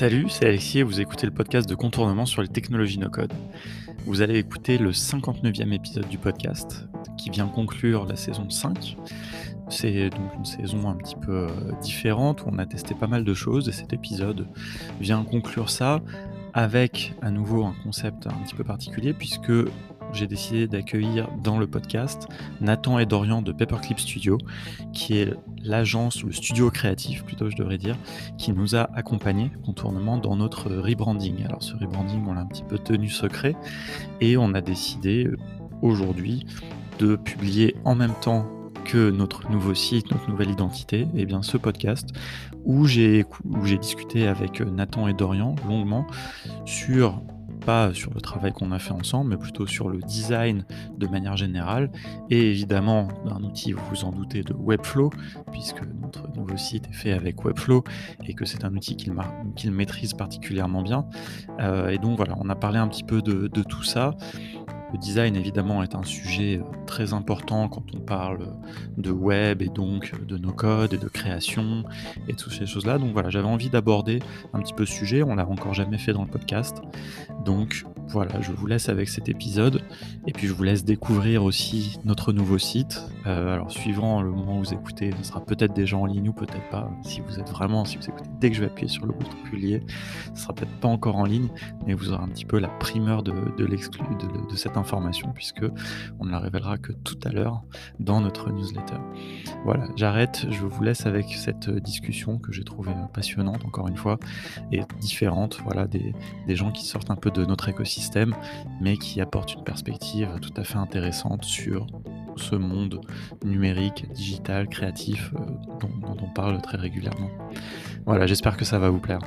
Salut, c'est Alexis et vous écoutez le podcast de contournement sur les technologies no-code. Vous allez écouter le 59e épisode du podcast qui vient conclure la saison 5. C'est donc une saison un petit peu euh, différente où on a testé pas mal de choses et cet épisode vient conclure ça avec à nouveau un concept un petit peu particulier puisque j'ai décidé d'accueillir dans le podcast Nathan et Dorian de Paperclip Studio, qui est l'agence ou le studio créatif, plutôt je devrais dire, qui nous a accompagnés contournement dans notre rebranding. Alors ce rebranding, on l'a un petit peu tenu secret et on a décidé euh, aujourd'hui de publier en même temps que notre nouveau site, notre nouvelle identité, et eh bien ce podcast où j'ai discuté avec Nathan et Dorian longuement sur pas sur le travail qu'on a fait ensemble, mais plutôt sur le design de manière générale, et évidemment d'un outil, vous vous en doutez, de Webflow, puisque notre nouveau site est fait avec Webflow, et que c'est un outil qu'il maîtrise particulièrement bien. Euh, et donc voilà, on a parlé un petit peu de, de tout ça. Le design, évidemment, est un sujet euh, très important quand on parle de web et donc de nos codes et de création et de toutes ces choses-là. Donc voilà, j'avais envie d'aborder un petit peu ce sujet. On l'a encore jamais fait dans le podcast. Donc voilà, je vous laisse avec cet épisode et puis je vous laisse découvrir aussi notre nouveau site. Euh, alors suivant le moment où vous écoutez, ce sera peut-être déjà en ligne ou peut-être pas. Si vous êtes vraiment, si vous écoutez dès que je vais appuyer sur le bouton publier, ce sera peut-être pas encore en ligne, mais vous aurez un petit peu la primeur de, de de, cette information puisque on ne la révélera que tout à l'heure dans notre newsletter. Voilà, j'arrête, je vous laisse avec cette discussion que j'ai trouvée passionnante encore une fois et différente. Voilà, des gens qui sortent un peu de notre écosystème mais qui apportent une perspective tout à fait intéressante sur ce monde numérique, digital, créatif euh, dont, dont on parle très régulièrement. Voilà, j'espère que ça va vous plaire.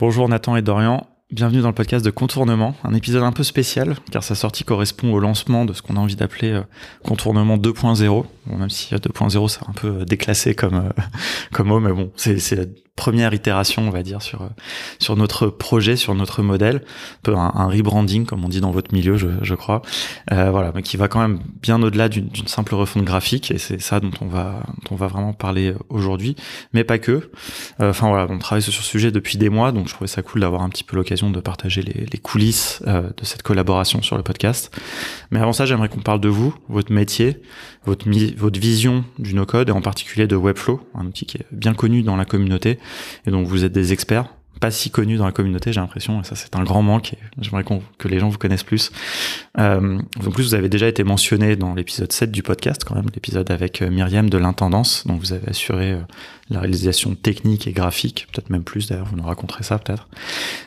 Bonjour Nathan et Dorian, bienvenue dans le podcast de Contournement, un épisode un peu spécial car sa sortie correspond au lancement de ce qu'on a envie d'appeler euh, Contournement 2.0, bon, même si 2.0 c'est un peu déclassé comme, euh, comme mot, mais bon, c'est première itération, on va dire, sur sur notre projet, sur notre modèle, un peu un, rebranding, comme on dit dans votre milieu, je, je crois. Euh, voilà, mais qui va quand même bien au-delà d'une simple refonte graphique, et c'est ça dont on va dont on va vraiment parler aujourd'hui, mais pas que. Euh, enfin voilà, on travaille sur ce sujet depuis des mois, donc je trouvais ça cool d'avoir un petit peu l'occasion de partager les, les coulisses euh, de cette collaboration sur le podcast. Mais avant ça, j'aimerais qu'on parle de vous, votre métier, votre votre vision du no-code et en particulier de Webflow, un outil qui est bien connu dans la communauté et donc vous êtes des experts, pas si connus dans la communauté, j'ai l'impression, et ça c'est un grand manque, j'aimerais que les gens vous connaissent plus. Euh, en plus, vous avez déjà été mentionné dans l'épisode 7 du podcast, quand même, l'épisode avec euh, Myriam de l'intendance, dont vous avez assuré euh, la réalisation technique et graphique, peut-être même plus d'ailleurs, vous nous raconterez ça peut-être.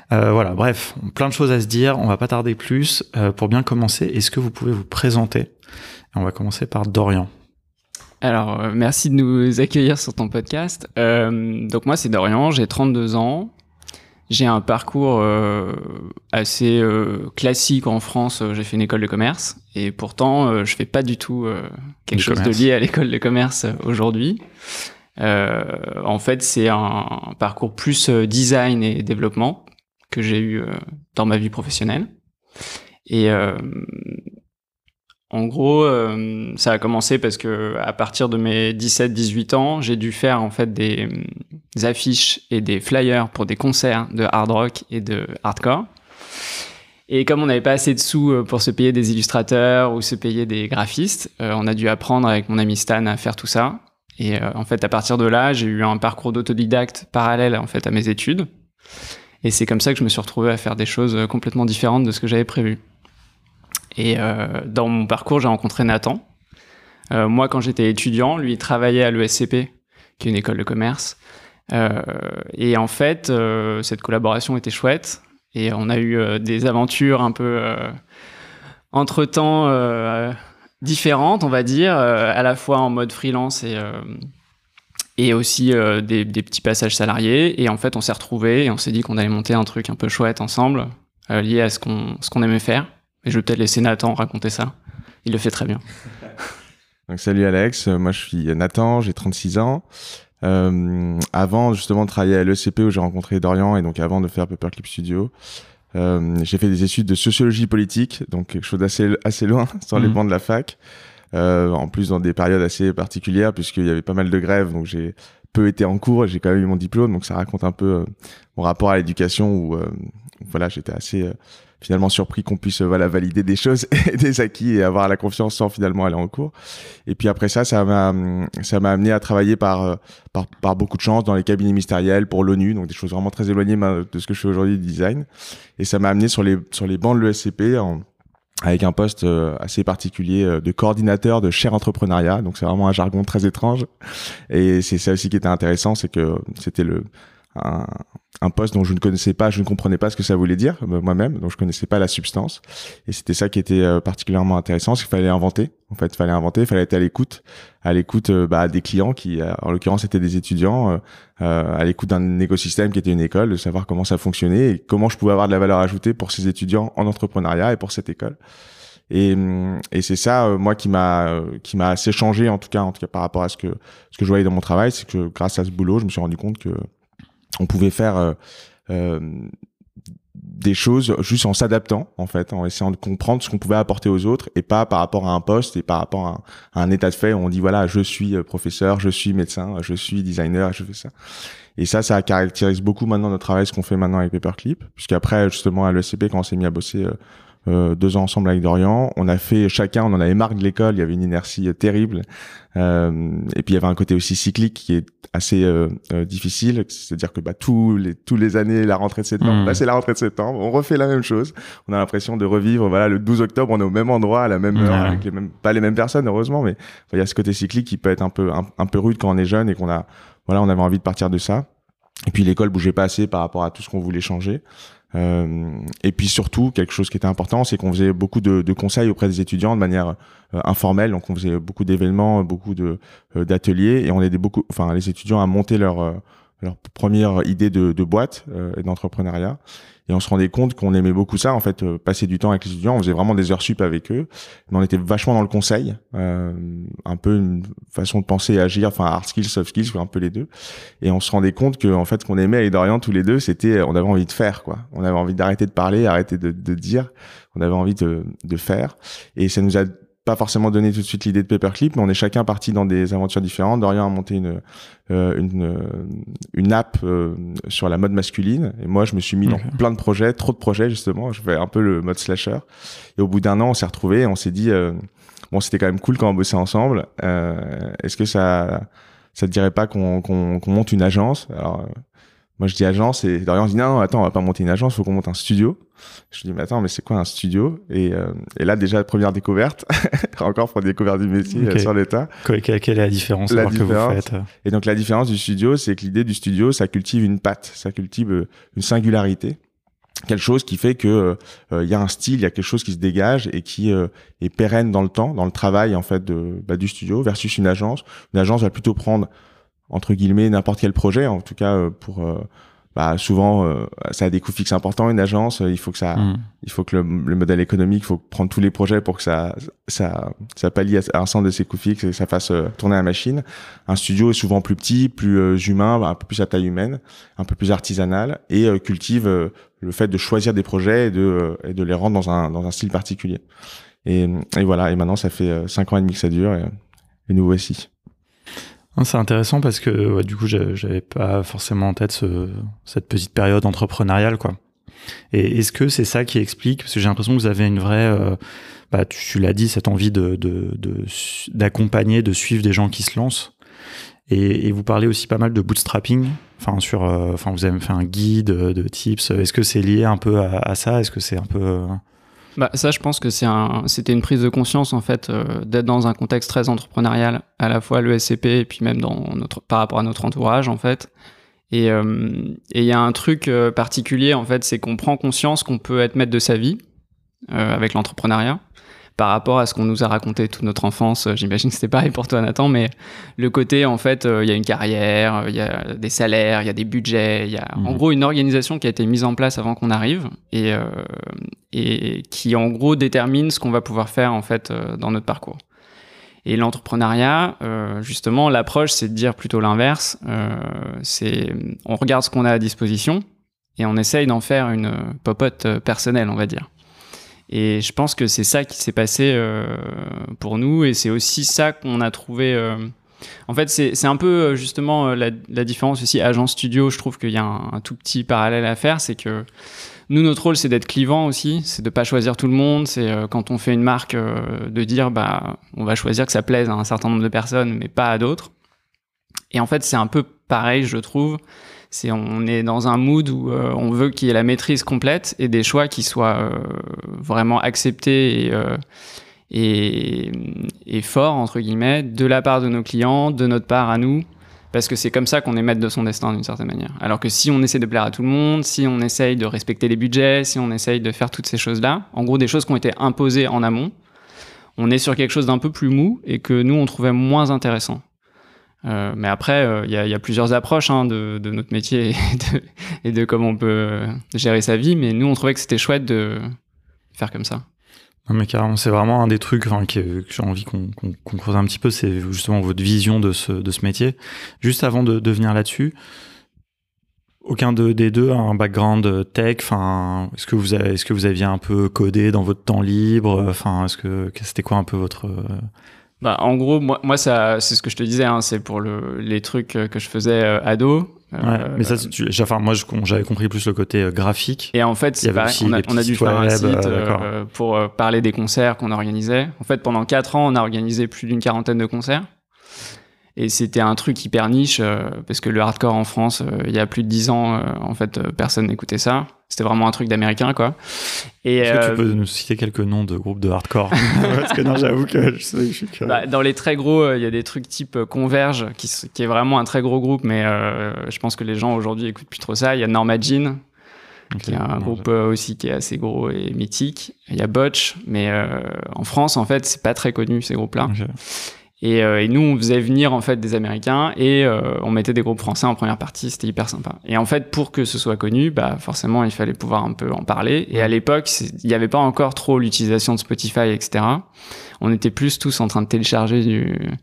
Voilà, bref, plein de choses à se dire, on va pas tarder plus. Pour bien commencer, est-ce que vous pouvez vous présenter? On va commencer par Dorian. Alors, euh, merci de nous accueillir sur ton podcast. Euh, donc moi, c'est Dorian, j'ai 32 ans. J'ai un parcours euh, assez euh, classique en France. J'ai fait une école de commerce et pourtant, je fais pas du tout quelque chose de lié à l'école de commerce aujourd'hui. en fait, c'est un parcours plus design et développement que j'ai eu dans ma vie professionnelle. Et en gros, euh, ça a commencé parce que à partir de mes 17-18 ans, j'ai dû faire en fait des, affiches et des flyers pour des concerts de hard rock et de hardcore. Et comme on n'avait pas assez de sous euh, pour se payer des illustrateurs ou se payer des graphistes, euh, on a dû apprendre avec mon ami Stan à faire tout ça. Et en fait, à partir de là, j'ai eu un parcours d'autodidacte parallèle en fait à mes études. Et c'est comme ça que je me suis retrouvé à faire des choses complètement différentes de ce que j'avais prévu. Et euh, dans mon parcours, j'ai rencontré Nathan. Euh, moi, quand j'étais étudiant, lui, il travaillait à l'ESCP, qui est une école de commerce. Euh, et en fait, cette collaboration était chouette. Et on a eu des aventures un peu entre-temps différentes, on va dire, à la fois en mode freelance et, et aussi des, des, petits passages salariés. Et en fait, on s'est retrouvés et on s'est dit qu'on allait monter un truc un peu chouette ensemble, lié à ce qu'on ce qu'on aimait faire. Et je vais peut-être laisser Nathan raconter ça. Il le fait très bien. Donc, salut Alex, moi je suis Nathan, j'ai 36 ans. Euh, avant justement de travailler à l'ECP où j'ai rencontré Dorian et donc avant de faire Paperclip Studio, euh, j'ai fait des études de sociologie politique, donc quelque chose d'assez assez loin, sans les mhm. bancs de la fac. en plus dans des périodes assez particulières puisqu'il y avait pas mal de grèves, donc j'ai peu été en cours, j'ai quand même eu mon diplôme, donc ça raconte un peu mon rapport à l'éducation où voilà j'étais assez finalement surpris qu'on puisse voilà valider des choses et des acquis et avoir la confiance sans finalement aller en cours. Et puis après ça, ça m'a ça m'a amené à travailler par, par par beaucoup de chance dans les cabinets ministériels pour l'ONU, donc des choses vraiment très éloignées de ce que je fais aujourd'hui du design. Et ça m'a amené sur les sur les bancs de l'ESCP en avec un poste euh, assez particulier euh, de coordinateur de cher entrepreneuriat. Donc c'est vraiment un jargon très étrange. Et c'est ça aussi qui était intéressant, c'est que c'était le un, poste dont je ne connaissais pas, je ne comprenais pas ce que ça voulait dire euh, moi-même, donc je connaissais pas la substance. Et c'était ça qui était euh, particulièrement intéressant, c'est qu'il fallait inventer. En fait, il fallait inventer, il fallait être à l'écoute, à l'écoute euh, bah, des clients qui, en l'occurrence, étaient des étudiants, à l'écoute d'un écosystème qui était une école, de savoir comment ça fonctionnait et comment je pouvais avoir de la valeur ajoutée pour ces étudiants en entrepreneuriat et pour cette école. Et, hum, et c'est ça, moi, qui m'a qui m'a assez changé en tout cas, en tout cas par rapport à ce que ce que je voyais dans mon travail, c'est que grâce à ce boulot, je me suis rendu compte que on pouvait faire euh, euh, des choses juste en s'adaptant en fait, en essayant de comprendre ce qu'on pouvait apporter aux autres et pas par rapport à un poste et par rapport à un, état de fait où on dit voilà je suis euh, professeur, je suis médecin, je suis designer, je fais ça. Et ça, ça caractérise beaucoup maintenant notre travail, ce qu'on fait maintenant avec Paperclip, puisqu'après justement à l'ESCP quand on s'est mis à bosser euh, deux ans ensemble avec Dorian. On a fait chacun, on en avait marre de l'école, il y avait une inertie euh, terrible. Euh, et puis il y avait un côté aussi cyclique qui est assez euh, difficile, c'est-à-dire que bah, tous les tous les années, la rentrée de septembre, mmh. bah, c'est la rentrée de septembre, on refait la même chose. On a l'impression de revivre. Voilà, le 12 octobre, on est au même endroit, à la même heure, avec les mêmes, pas les mêmes personnes heureusement, mais il y a ce côté cyclique qui peut être un peu un, peu rude quand on est jeune et qu'on a voilà, on avait envie de partir de ça. Et puis l'école bougeait pas assez par rapport à tout ce qu'on voulait changer. Euh, et puis surtout, quelque chose qui était important, c'est qu'on faisait beaucoup de, conseils auprès des étudiants de manière euh, informelle. Donc on faisait beaucoup d'événements, beaucoup de euh, d'ateliers, et on aidait beaucoup, enfin les étudiants à monter leur leur première idée de, de boîte et d'entrepreneuriat. Et on se rendait compte qu'on aimait beaucoup ça, en fait, euh, passer du temps avec les étudiants. On faisait vraiment des heures sup avec eux. Mais on était vachement dans le conseil, euh, un peu une façon de penser et agir, enfin hard skills, soft skills, un peu les deux. Et on se rendait compte que, en fait, qu'on aimait avec Dorian tous les deux, c'était, on avait envie de faire, quoi. On avait envie d'arrêter de parler, arrêter de, de dire. On avait envie de, de faire. Et ça nous a pas forcément donné tout de suite l'idée de Paperclip, mais on est chacun parti dans des aventures différentes. Dorian a monté une euh, une, euh, une app euh, sur la mode masculine, et moi je me suis mis dans plein de projets, trop de projets justement. Je fais un peu le mode slasher. Et au bout d'un an, on s'est retrouvés, on s'est dit bon c'était quand même cool quand on bossait ensemble. Est-ce que ça ça te dirait pas qu'on qu'on monte une agence? Alors moi, je dis agence et Dorian dit non, non, attends, on va pas monter une agence, faut qu'on monte un studio. Je dis mais attends, mais c'est quoi un studio? Et, euh, et là déjà première découverte, encore pour découvrir du métier euh, sur l'état. Quelle, quelle, est la différence la différence. que vous faites euh? Et donc la différence du studio, c'est que l'idée du studio, ça cultive une patte, ça cultive une singularité, quelque chose qui fait que il y a un style, il y a quelque chose qui se dégage et qui est pérenne dans le temps, dans le travail en fait de bah, du studio versus une agence. Une agence va plutôt prendre entre guillemets n'importe quel projet en tout cas euh, pour euh, bah, souvent euh, ça a des coûts fixes importants une agence il faut que ça mm. il faut que le, modèle économique il faut prendre tous les projets pour que ça ça ça pallie à, un de ses coûts fixes et que ça fasse tourner la machine. Un studio est souvent plus petit plus humain un peu plus à taille humaine un peu plus artisanal et cultive le fait de choisir des projets et de et de les rendre dans un dans un style particulier. Et, et voilà et maintenant ça fait cinq ans et demi que ça dure et, et nous voici c'est intéressant parce que du coup, j'avais pas forcément en tête ce, cette petite période entrepreneuriale, quoi. Et est-ce que c'est ça qui explique? Parce que j'ai l'impression que vous avez une vraie, euh, bah, tu, l'as dit, cette envie d'accompagner, de, suivre des gens qui se lancent. Et, vous parlez aussi pas mal de bootstrapping. Enfin, sur, euh, vous avez fait un guide de tips. Est-ce que c'est lié un peu à, à ça? Est-ce que c'est un peu euh, bah, ça, je pense que c'est un, c'était une prise de conscience en fait euh, d'être dans un contexte très entrepreneurial, à la fois le SCP et puis même dans notre, par rapport à notre entourage en fait. Et euh, il y a un truc euh, particulier en fait, c'est qu'on prend conscience qu'on peut être maître de sa vie avec l'entrepreneuriat par rapport à ce qu'on nous a raconté toute notre enfance. Euh, j'imagine que c'était pareil pour toi, Nathan, mais le côté, en fait, euh, il y a une carrière, il y a des salaires, il y a des budgets, il y a en mhm. gros une organisation qui a été mise en place avant qu'on arrive et, euh, et qui, en gros, détermine ce qu'on va pouvoir faire, en fait, dans notre parcours. Et l'entrepreneuriat, justement, l'approche, c'est de dire plutôt l'inverse. c'est, on regarde ce qu'on a à disposition et on essaye d'en faire une popote personnelle, on va dire. Et je pense que c'est ça qui s'est passé euh, pour nous et c'est aussi ça qu'on a trouvé. Euh, en fait, c'est un peu euh, justement la, différence aussi agent studio. Je trouve qu'il y a un, un, tout petit parallèle à faire, c'est que nous notre rôle c'est d'être clivant aussi, c'est de pas choisir tout le monde. C'est quand on fait une marque de dire bah on va choisir que ça plaise à un certain nombre de personnes, mais pas à d'autres. Et en fait, c'est un peu pareil, je trouve c'est on est dans un mood où euh, on veut qu'il y ait la maîtrise complète et des choix qui soient euh, vraiment acceptés et, euh, et, et, forts entre guillemets de la part de nos clients, de notre part à nous, parce que c'est comme ça qu'on est maître de son destin d'une certaine manière. Alors que si on essaie de plaire à tout le monde, si on essaye de respecter les budgets, si on essaye de faire toutes ces choses-là, en gros des choses qui ont été imposées en amont, on est sur quelque chose d'un peu plus mou et que nous on trouvait moins intéressant. Euh, mais après, il euh, y, y, a plusieurs approches hein, de, notre métier et de, comment on peut gérer sa vie. Mais nous, on trouvait que c'était chouette de faire comme ça. Mais carrément, c'est vraiment un des trucs que, j'ai envie qu'on qu creuse un petit peu, c'est justement votre vision de ce, de ce métier. Juste avant de, venir là-dessus, aucun de, des deux a un background tech. Enfin, est-ce que vous est-ce que vous aviez un peu codé dans votre temps libre Enfin, est-ce que c'était quoi un peu votre bah, en gros, moi, moi ça, c'est ce que je te disais, hein, c'est pour le, les trucs que je faisais euh, ado. Euh, ouais, mais ça, tu, enfin, moi, j'avais compris plus le côté euh, graphique. Et en fait, c'est pareil, on a, on a dû faire un site euh, pour parler des concerts qu'on organisait. En fait, pendant quatre ans, on a organisé plus d'une quarantaine de concerts. Et c'était un truc hyper niche, parce que le hardcore en France, il y a plus de dix ans, en fait, personne n'écoutait ça. C'était vraiment un truc d'américain, quoi. Est-ce que tu euh, peux nous citer quelques noms de groupes de hardcore Parce que non, j'avoue que je sais, je suis bah, Dans les très gros, euh, il y a des trucs type euh, Converge, qui, qui, est vraiment un très gros groupe, mais euh, je pense que les gens aujourd'hui écoutent plus trop ça. Il y a Norma Jean, okay. qui est un groupe aussi qui est assez gros et mythique. Il y a Botch, mais en France, en fait, c'est pas très connu ces groupes-là. Okay. Et, euh, et, nous, on faisait venir en fait des Américains et euh, on mettait des groupes français en première partie. C'était hyper sympa. Et en fait, pour que ce soit connu, bah forcément, il fallait pouvoir un peu en parler. Et à l'époque, il n'y avait pas encore trop l'utilisation de Spotify, etc. On était plus tous en train de télécharger du,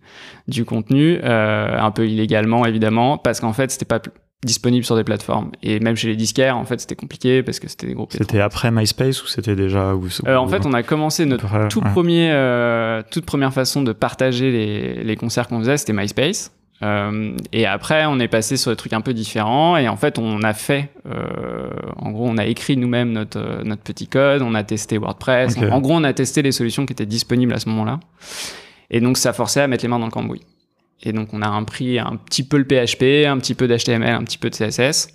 du contenu, euh, un peu illégalement évidemment, parce qu'en fait, c'était pas disponible sur des plateformes. Et même chez les disquaires, en fait, c'était compliqué parce que c'était des groupes. C'était après MySpace ou c'était déjà où, euh, En fait, on a commencé notre après, tout ouais. premier, euh, toute première façon de partager les, les concerts qu'on faisait, c'était MySpace. Euh, et après, on est passé sur des trucs un peu différents. Et en fait, on a fait, euh, en gros, on a écrit nous-mêmes notre, notre petit code, on a testé WordPress. Okay. En, en gros, on a testé les solutions qui étaient disponibles à ce moment-là. Et donc, ça forçait à mettre les mains dans le cambouis. Et donc, on a appris un petit peu le PHP, un petit peu d'HTML, un petit peu de CSS,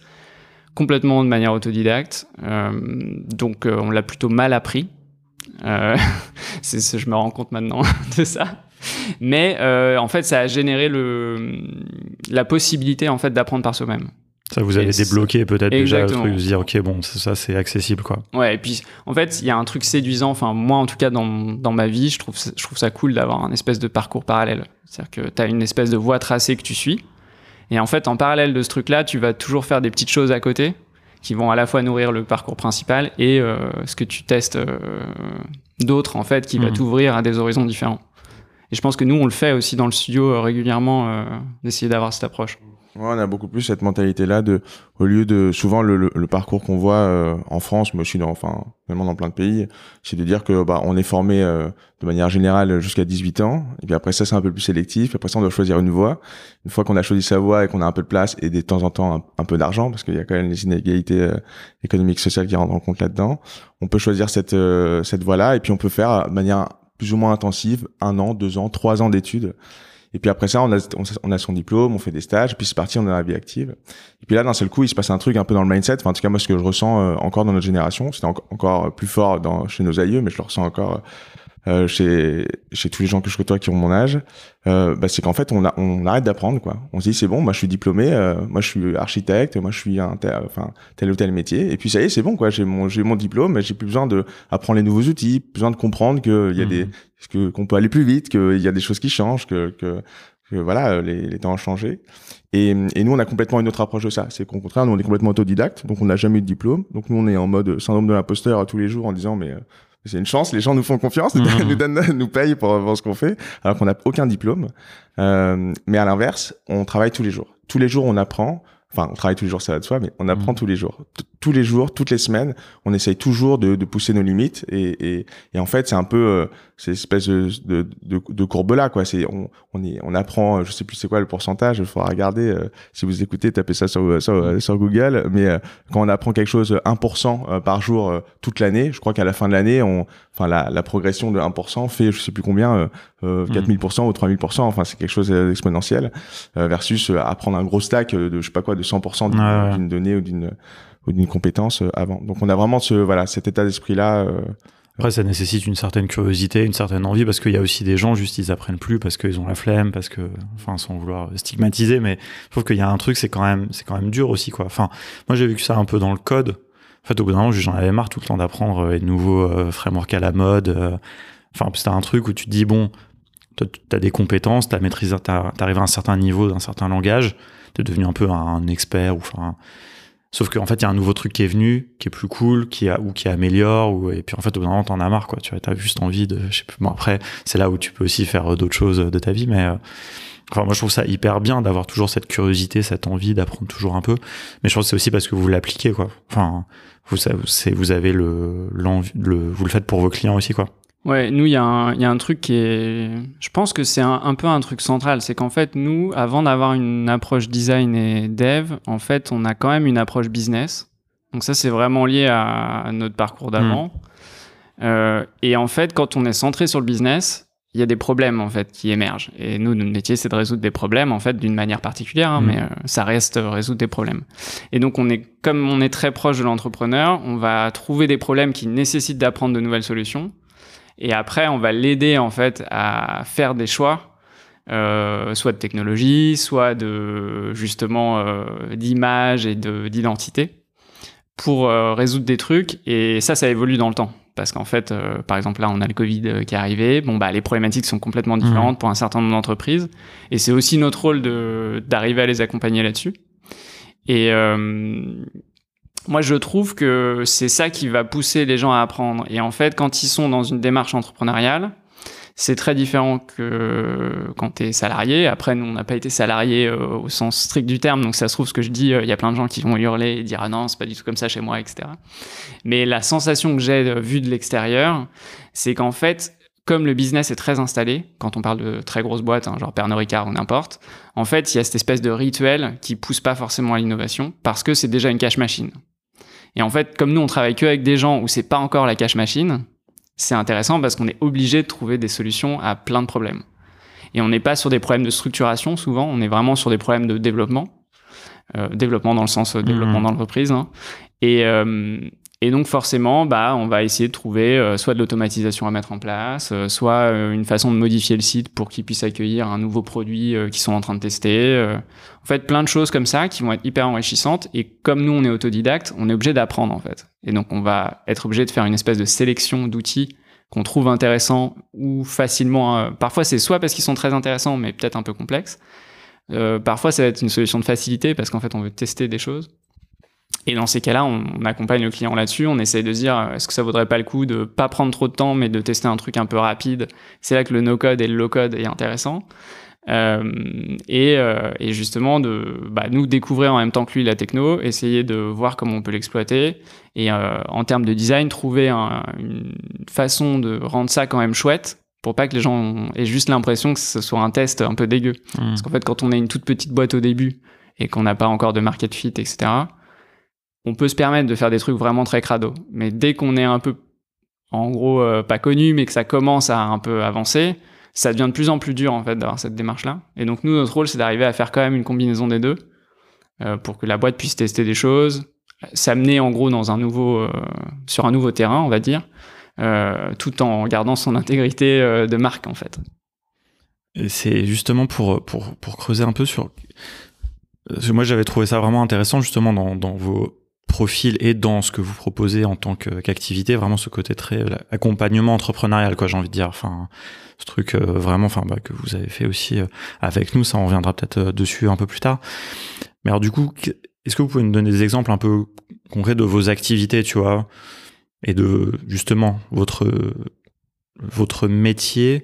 complètement de manière autodidacte. Euh, donc, euh, on l'a plutôt mal appris. Euh, je me rends compte maintenant de ça. Mais en fait, ça a généré le, la possibilité en fait d'apprendre par soi-même. Ça vous avez débloqué peut-être déjà le truc se dire ok bon ça c'est accessible quoi. Ouais et puis en fait il y a un truc séduisant enfin moi en tout cas dans, dans ma vie je trouve je trouve ça cool d'avoir un espèce de parcours parallèle c'est-à-dire que tu as une espèce de voie tracée que tu suis et en fait en parallèle de ce truc là tu vas toujours faire des petites choses à côté qui vont à la fois nourrir le parcours principal et euh, ce que tu testes euh, d'autres en fait qui mmh. va t'ouvrir à des horizons différents. Et je pense que nous on le fait aussi dans le studio euh, régulièrement d'essayer d'avoir cette approche. On a beaucoup plus cette mentalité-là de, au lieu de souvent le, le, le parcours qu'on voit euh, en France, mais aussi dans, enfin, même dans plein de pays, c'est de dire que bah on est formé euh, de manière générale jusqu'à 18 ans, et puis après ça c'est un peu plus sélectif. Après ça on doit choisir une voie. Une fois qu'on a choisi sa voie et qu'on a un peu de place et de temps en temps un, peu d'argent, parce qu'il y a quand même les inégalités euh, économiques sociales qui rentrent en compte là-dedans, on peut choisir cette euh, cette voie-là et puis on peut faire de manière plus ou moins intensive un an, deux ans, trois ans d'études et puis après ça, on a, on a son diplôme, on fait des stages, puis c'est parti, on est dans la vie active. Et puis là, d'un seul coup, il se passe un truc un peu dans le mindset. Enfin, en tout cas, moi, ce que je ressens euh, encore dans notre génération, c'était en encore plus fort dans, chez nos aïeux, mais je le ressens encore euh, chez, chez tous les gens que je côtoie qui ont mon âge, euh, bah, c'est qu'en fait on, a, on arrête d'apprendre quoi. On se dit c'est bon, moi je suis diplômé, euh, moi je suis architecte, moi je suis un tel, enfin tel ou tel métier, et puis ça y est c'est bon quoi. J'ai mon mon diplôme, j'ai plus besoin de apprendre les nouveaux outils, besoin de comprendre qu'il y a mmh. des que qu'on peut aller plus vite, qu'il y a des choses qui changent, que que, que voilà les, les temps ont changé. Et, et, nous, on a complètement une autre approche de ça. C'est qu'au contraire, nous, on est complètement autodidacte, donc on n'a jamais eu de diplôme. Donc nous, on est en mode syndrome de l'imposteur tous les jours en disant, mais c'est une chance, les gens nous font confiance, nous, mmh. nous, donnent, nous payent pour, pour ce qu'on fait, alors qu'on n'a aucun diplôme. Euh, mais à l'inverse, on travaille tous les jours. Tous les jours, on apprend. enfin, on travaille tous les jours, ça va de soi, mais on apprend Mhm. tous les jours. T- Tous les jours, toutes les semaines, on essaye toujours de, de pousser nos limites. Et, et, et en fait, c'est un peu euh, cette espèce de, de, de, de courbe-là, quoi. C'est, on, on, y, on apprend, euh, je sais plus c'est quoi le pourcentage, il faudra regarder. euh, si vous écoutez, tapez ça sur, sur, euh, sur Google. Mais euh, quand on apprend quelque chose 1% euh, par jour euh, toute l'année, je crois qu'à la fin de l'année, on, enfin, la, la progression de 1% fait, je sais plus combien, euh, euh, 4000% ou 3000%. Enfin, c'est quelque chose euh, d'exponentiel euh, versus euh, apprendre un gros stack euh, de, je sais pas quoi, de 100% d'une ouais. donnée ou d'une ou d'une compétence euh, avant. Donc on a vraiment ce voilà cet état d'esprit là. Après, ça nécessite une certaine curiosité, une certaine envie, parce qu'il y a aussi des gens, juste, ils apprennent plus parce qu'ils ont la flemme, parce que, enfin, sans vouloir stigmatiser, mais je trouve qu'il y a un truc, c'est quand même, c'est quand même dur aussi, quoi. Enfin, moi, j'ai vécu ça un peu dans le code. En fait, au bout d'un moment, j'en avais marre tout le temps d'apprendre les nouveaux euh, frameworks à la mode. euh. Enfin, c'était un truc où tu te dis, bon, toi, t'as des compétences, t'as- t'arrives à un certain niveau d'un certain langage, t'es devenu un peu un expert, ou enfin, Sauf qu'en fait, il y a un nouveau truc qui est venu, qui est plus cool, qui a, ou qui améliore, ou, et puis en fait, au bout d'un moment, t'en as marre, quoi. Tu vois, t'as juste envie de, je sais plus, bon, après, c'est là où tu peux aussi faire euh, d'autres choses de ta vie, mais, euh, enfin, moi, je trouve ça hyper bien d'avoir toujours cette curiosité, cette envie d'apprendre toujours un peu. Mais je pense que c'est aussi parce que vous l'appliquez, quoi. Enfin, vous, vous avez le, l'envie, le, vous le faites pour vos clients aussi, quoi. Ouais, nous, il y, a un- il y a un truc qui est. Je pense que c'est un, un peu un truc central. C'est qu'en fait, nous, avant d'avoir une approche design et dev, en fait, on a quand même une approche business. Donc, ça, c'est vraiment lié à, à notre parcours d'avant. Euh, et en fait, quand on est centré sur le business, il y a des problèmes en fait qui émergent. Et nous, notre métier, c'est de résoudre des problèmes en fait d'une manière particulière, hein, Mhm. mais euh, ça reste euh, résoudre des problèmes. Et donc, on est comme on est très proche de l'entrepreneur, on va trouver des problèmes qui nécessitent d'apprendre de nouvelles solutions. Et après, on va l'aider en fait à faire des choix, euh, soit de technologie, soit de justement euh, d'image et de d'identité, pour euh, résoudre des trucs. Et ça, ça évolue dans le temps. Parce qu'en fait, par exemple, là, on a le Covid qui est arrivé. Bon, bah, les problématiques sont complètement différentes pour un certain nombre d'entreprises. Et c'est aussi notre rôle d'arriver à les accompagner là-dessus. Et moi, je trouve que c'est ça qui va pousser les gens à apprendre. Et en fait, quand ils sont dans une démarche entrepreneuriale, c'est très différent que quand tu es salarié. Après, nous, on n'a pas été salarié euh, au sens strict du terme. Donc, ça se trouve, ce que je dis, euh, il y a plein de gens qui vont hurler et dire Ah non, c'est pas du tout comme ça chez moi, etc. Mais la sensation que j'ai euh, vue de l'extérieur, c'est qu'en fait, comme le business est très installé, quand on parle de très grosses boîtes, hein, genre Pernod Ricard ou n'importe, en fait, il y a cette espèce de rituel qui pousse pas forcément à l'innovation parce que c'est déjà une cash machine. Et en fait, comme nous, on travaille que avec des gens où c'est pas encore la cash machine, c'est intéressant parce qu'on est obligé de trouver des solutions à plein de problèmes. Et on n'est pas sur des problèmes de structuration souvent, on est vraiment sur des problèmes de développement. Euh, développement dans le sens euh, développement dans l'entreprise. hein. Et, euh, et donc forcément, bah, on va essayer de trouver euh, soit de l'automatisation à mettre en place, euh, soit euh, une façon de modifier le site pour qu'il puisse accueillir un nouveau produit euh, qu'ils sont en train de tester. euh. en fait, plein de choses comme ça qui vont être hyper enrichissantes. Et comme nous, on est autodidacte, on est obligé d'apprendre en fait. Et donc, on va être obligé de faire une espèce de sélection d'outils qu'on trouve intéressants ou facilement. parfois, c'est soit parce qu'ils sont très intéressants, mais peut-être un peu complexes. Parfois, ça va être une solution de facilité parce qu'en fait, on veut tester des choses. Et dans ces cas-là, on, on accompagne le client là-dessus. On essaie de se dire, euh, est-ce que ça vaudrait pas le coup de pas prendre trop de temps, mais de tester un truc un peu rapide? C'est là que le no-code et le low-code est intéressant. Euh, et, euh, et justement, de bah, nous découvrir en même temps que lui la techno, essayer de voir comment on peut l'exploiter. Et euh, en termes de design, trouver un- une façon de rendre ça quand même chouette pour pas que les gens aient juste l'impression que ce soit un test un peu dégueu. Hmm. Parce qu'en fait, quand on a une toute petite boîte au début et qu'on n'a pas encore de market fit, etc., on peut se permettre de faire des trucs vraiment très crado. Mais dès qu'on est un peu, en gros, euh, pas connu, mais que ça commence à un peu avancer, ça devient de plus en plus dur, en fait, d'avoir cette démarche-là. Et donc, nous, notre rôle, c'est d'arriver à faire quand même une combinaison des deux euh, pour que la boîte puisse tester des choses, s'amener, en gros, dans un nouveau, euh, sur un nouveau terrain, on va dire, tout en gardant son intégrité de marque, en fait. C'est justement pour, creuser un peu sur. Moi, j'avais trouvé ça vraiment intéressant, justement, dans vos profils et dans ce que vous proposez en tant qu'activité, vraiment ce côté très euh, accompagnement entrepreneurial, quoi, j'ai envie de dire. Enfin, ce truc euh, vraiment, enfin, bah, que vous avez fait aussi euh, avec nous, ça, on reviendra peut-être dessus un peu plus tard. Mais alors, du coup, est-ce que vous pouvez nous donner des exemples un peu concrets de vos activités, tu vois, et de justement votre votre métier?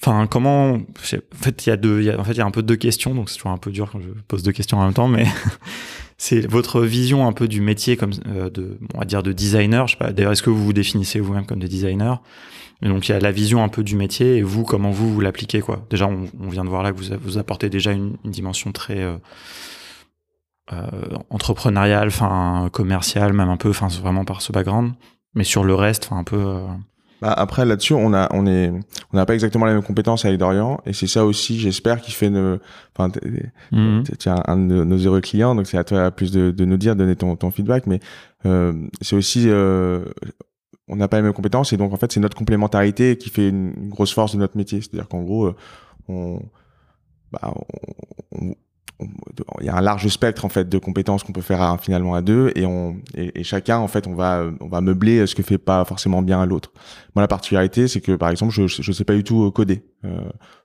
Enfin, comment. En fait, il y a deux. en fait, il y a un peu deux questions, donc c'est toujours un peu dur quand je pose deux questions en même temps, mais c'est votre vision un peu du métier comme euh, de, on va dire de designer. Je sais pas. D'ailleurs, est-ce que vous vous définissez vous-même comme des designers? Donc il y a la vision un peu du métier et vous comment vous vous l'appliquez quoi? Déjà, on, vient de voir là que vous vous apportez déjà une, dimension très euh, euh, entrepreneuriale, enfin commerciale, même un peu, enfin vraiment par ce background. Mais sur le reste, enfin un peu. Bah, après là-dessus, on a, on est, on n'a pas exactement les mêmes compétences avec Dorian, et c'est ça aussi, j'espère, qui fait enfin, mhm. un de nos heureux clients, donc c'est à toi plus de, de nous dire, donner ton, ton feedback, mais euh, c'est aussi, euh, on n'a pas les mêmes compétences, et donc en fait, c'est notre complémentarité qui fait une, grosse force de notre métier. C'est-à-dire qu'en gros, euh, on, bah, on, il y a un large spectre en fait de compétences qu'on peut faire finalement à deux et on et, chacun en fait on va on va meubler ce que fait pas forcément bien l'autre. Moi la particularité c'est que par exemple je je sais pas du tout coder. Euh,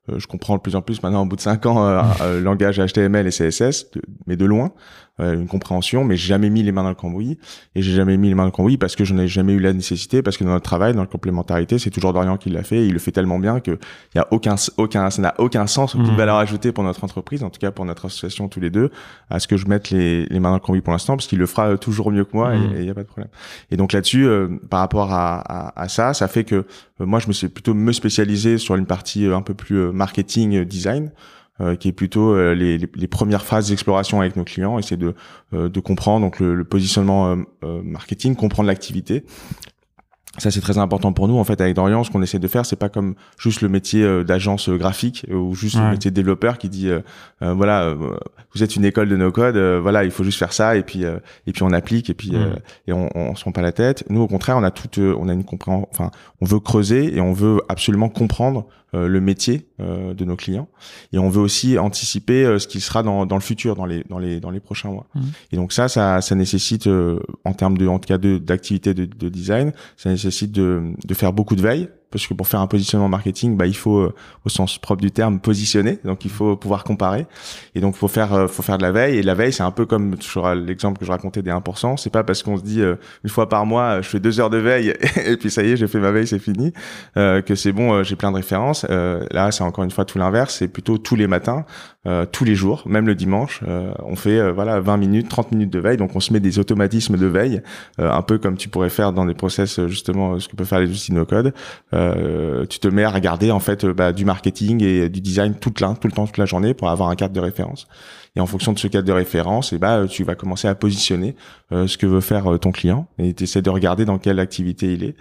euh, je comprends de plus en plus maintenant au bout de cinq ans euh, euh langage HTML et CSS, mais de loin, une compréhension, mais j'ai jamais mis les mains dans le cambouis et j'ai jamais mis les mains dans le cambouis parce que je n'ai jamais eu la nécessité, parce que dans notre travail, dans la complémentarité, c'est toujours Dorian qui l'a fait, et il le fait tellement bien que il y a aucun aucun ça n'a aucun sens, aucune mmh. valeur ajoutée pour notre entreprise, en tout cas pour notre association tous les deux, à ce que je mette les, les mains dans le cambouis pour l'instant, parce qu'il le fera toujours mieux que moi et il mmh. y a pas de problème. Et donc là-dessus, par rapport à, à, à, ça, ça fait que moi je me suis plutôt me spécialiser sur une partie un peu plus marketing euh, design, euh, qui est plutôt euh, les, les, premières phases d'exploration avec nos clients, essayer de, de comprendre donc le, le positionnement marketing, comprendre l'activité, ça c'est très important pour nous en fait avec Dorian ce qu'on essaie de faire c'est pas comme juste le métier euh, d'agence euh, graphique euh, ou juste le métier de développeur qui dit voilà vous êtes une école de no code voilà il faut juste faire ça et puis et puis on applique et puis et on, on se prend pas la tête. Nous au contraire on a toute on a une compréhension enfin on veut creuser et on veut absolument comprendre le métier de nos clients et on veut aussi anticiper ce qui sera dans, dans le futur dans les dans les dans les prochains mois mmh. et donc ça ça ça nécessite en termes de en tout cas d'activité de, de, design ça nécessite nécessite de, de faire beaucoup de veille parce que pour faire un positionnement marketing, bah, il faut, euh, au sens propre du terme, positionner. Donc, il faut pouvoir comparer. Et donc, faut faire, euh, faut faire de la veille. Et la veille, c'est un peu comme toujours l'exemple que je racontais des 1%. C'est pas parce qu'on se dit euh, une fois par mois, je fais deux heures de veille et puis ça y est, j'ai fait ma veille, c'est fini, que c'est bon, j'ai plein de références. là, c'est encore une fois tout l'inverse. C'est plutôt tous les matins, tous les jours, même le dimanche, on fait voilà 20 minutes, 30 minutes de veille. Donc, on se met des automatismes de veille, un peu comme tu pourrais faire dans des process justement ce que peuvent faire les outils no code. Euh, tu te mets à regarder en fait euh, bah, du marketing et du design tout le, tout le temps, toute la journée pour avoir un cadre de référence. Et en fonction de ce cadre de référence, et eh bah, tu vas commencer à positionner euh, ce que veut faire ton client et tu essaies de regarder dans quelle activité il est.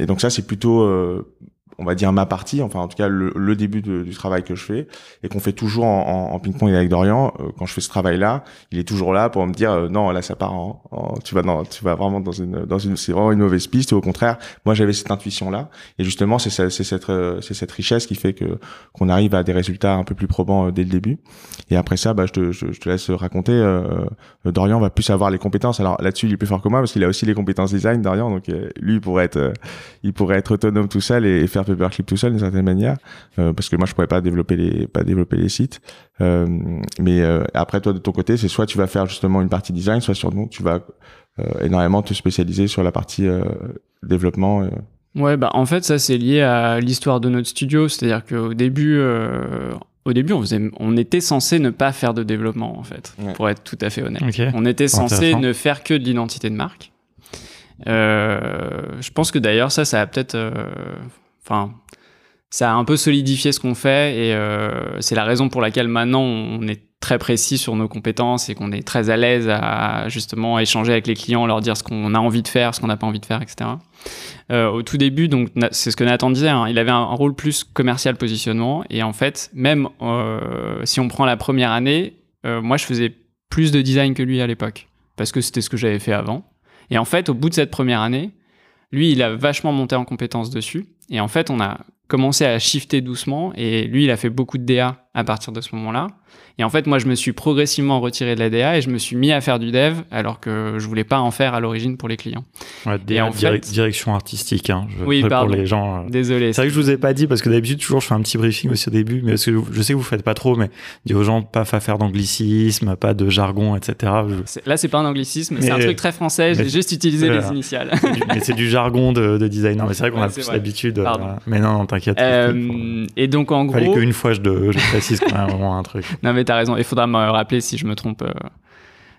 et donc ça, c'est plutôt on va dire ma partie, enfin en tout cas le, début du travail que je fais et qu'on fait toujours en, en, ping-pong avec Dorian. Euh, quand je fais ce travail-là, il est toujours là pour me dire euh, non là ça part, en, tu vas dans, tu vas vraiment dans une dans une c'est vraiment une mauvaise piste. Et au contraire, moi j'avais cette intuition là et justement c'est c'est cette euh, c'est cette richesse qui fait que qu'on arrive à des résultats un peu plus probants dès le début. Et après ça, bah je te je, te laisse raconter. Dorian va plus avoir les compétences. Alors là-dessus il est plus fort que moi parce qu'il a aussi les compétences design Dorian. Donc lui il pourrait être il pourrait être autonome tout seul et, et faire Paperclip tout seul d'une certaine manière, euh, parce que moi je pourrais pas développer les pas développer les sites. Euh, mais euh, après toi de ton côté, c'est soit tu vas faire justement une partie design, soit sur nous tu vas énormément te spécialiser sur la partie développement. Ouais, bah en fait ça c'est lié à l'histoire de notre studio, c'est-à-dire qu'au début au début, on, faisait, on était censé ne pas faire de développement, en fait, pour être tout à fait honnête. On était censé ne faire que de l'identité de marque. je pense que d'ailleurs, ça, ça a peut-être Ça a un peu solidifié ce qu'on fait et euh, c'est la raison pour laquelle maintenant on est très précis sur nos compétences et qu'on est très à l'aise à justement échanger avec les clients, leur dire ce qu'on a envie de faire, ce qu'on n'a pas envie de faire, etc. Euh, au tout début, donc c'est ce que Nathan disait, hein, il avait un, rôle plus commercial positionnement et en fait, même euh, si on prend la première année, moi je faisais plus de design que lui à l'époque parce que c'était ce que j'avais fait avant. Et en fait, au bout de cette première année, lui, il a vachement monté en compétences dessus. Et en fait, on a commencé à shifter doucement. Et lui, il a fait beaucoup de DA à partir de ce moment-là. Et en fait, moi, je me suis progressivement retiré de la DA et je me suis mis à faire du dev alors que je voulais pas en faire à l'origine pour les clients. Ouais, Et en direc- fait- direction artistique. Hein, je- Oui, pour pardon. les gens. euh, Désolé. C'est vrai que je vous ai pas dit parce que d'habitude toujours je fais un petit briefing aussi au début, mais parce que je sais que vous faites pas trop, mais dire aux gens pas fa- faire d'anglicisme, pas de jargon, etc. Je- Là, c'est pas un anglicisme, c'est un truc très français. J'ai juste utilisé voilà. les initiales. du- mais c'est du jargon de, de designer. Mais c'est vrai qu'on Ouais, a plus l'habitude. euh, mais non, non, t'inquiète. Euh, et donc, en Il fallait gros, qu'une fois je, de- je précise quand même vraiment un truc. non mais t'as raison. Il faudra me rappeler si je me trompe euh,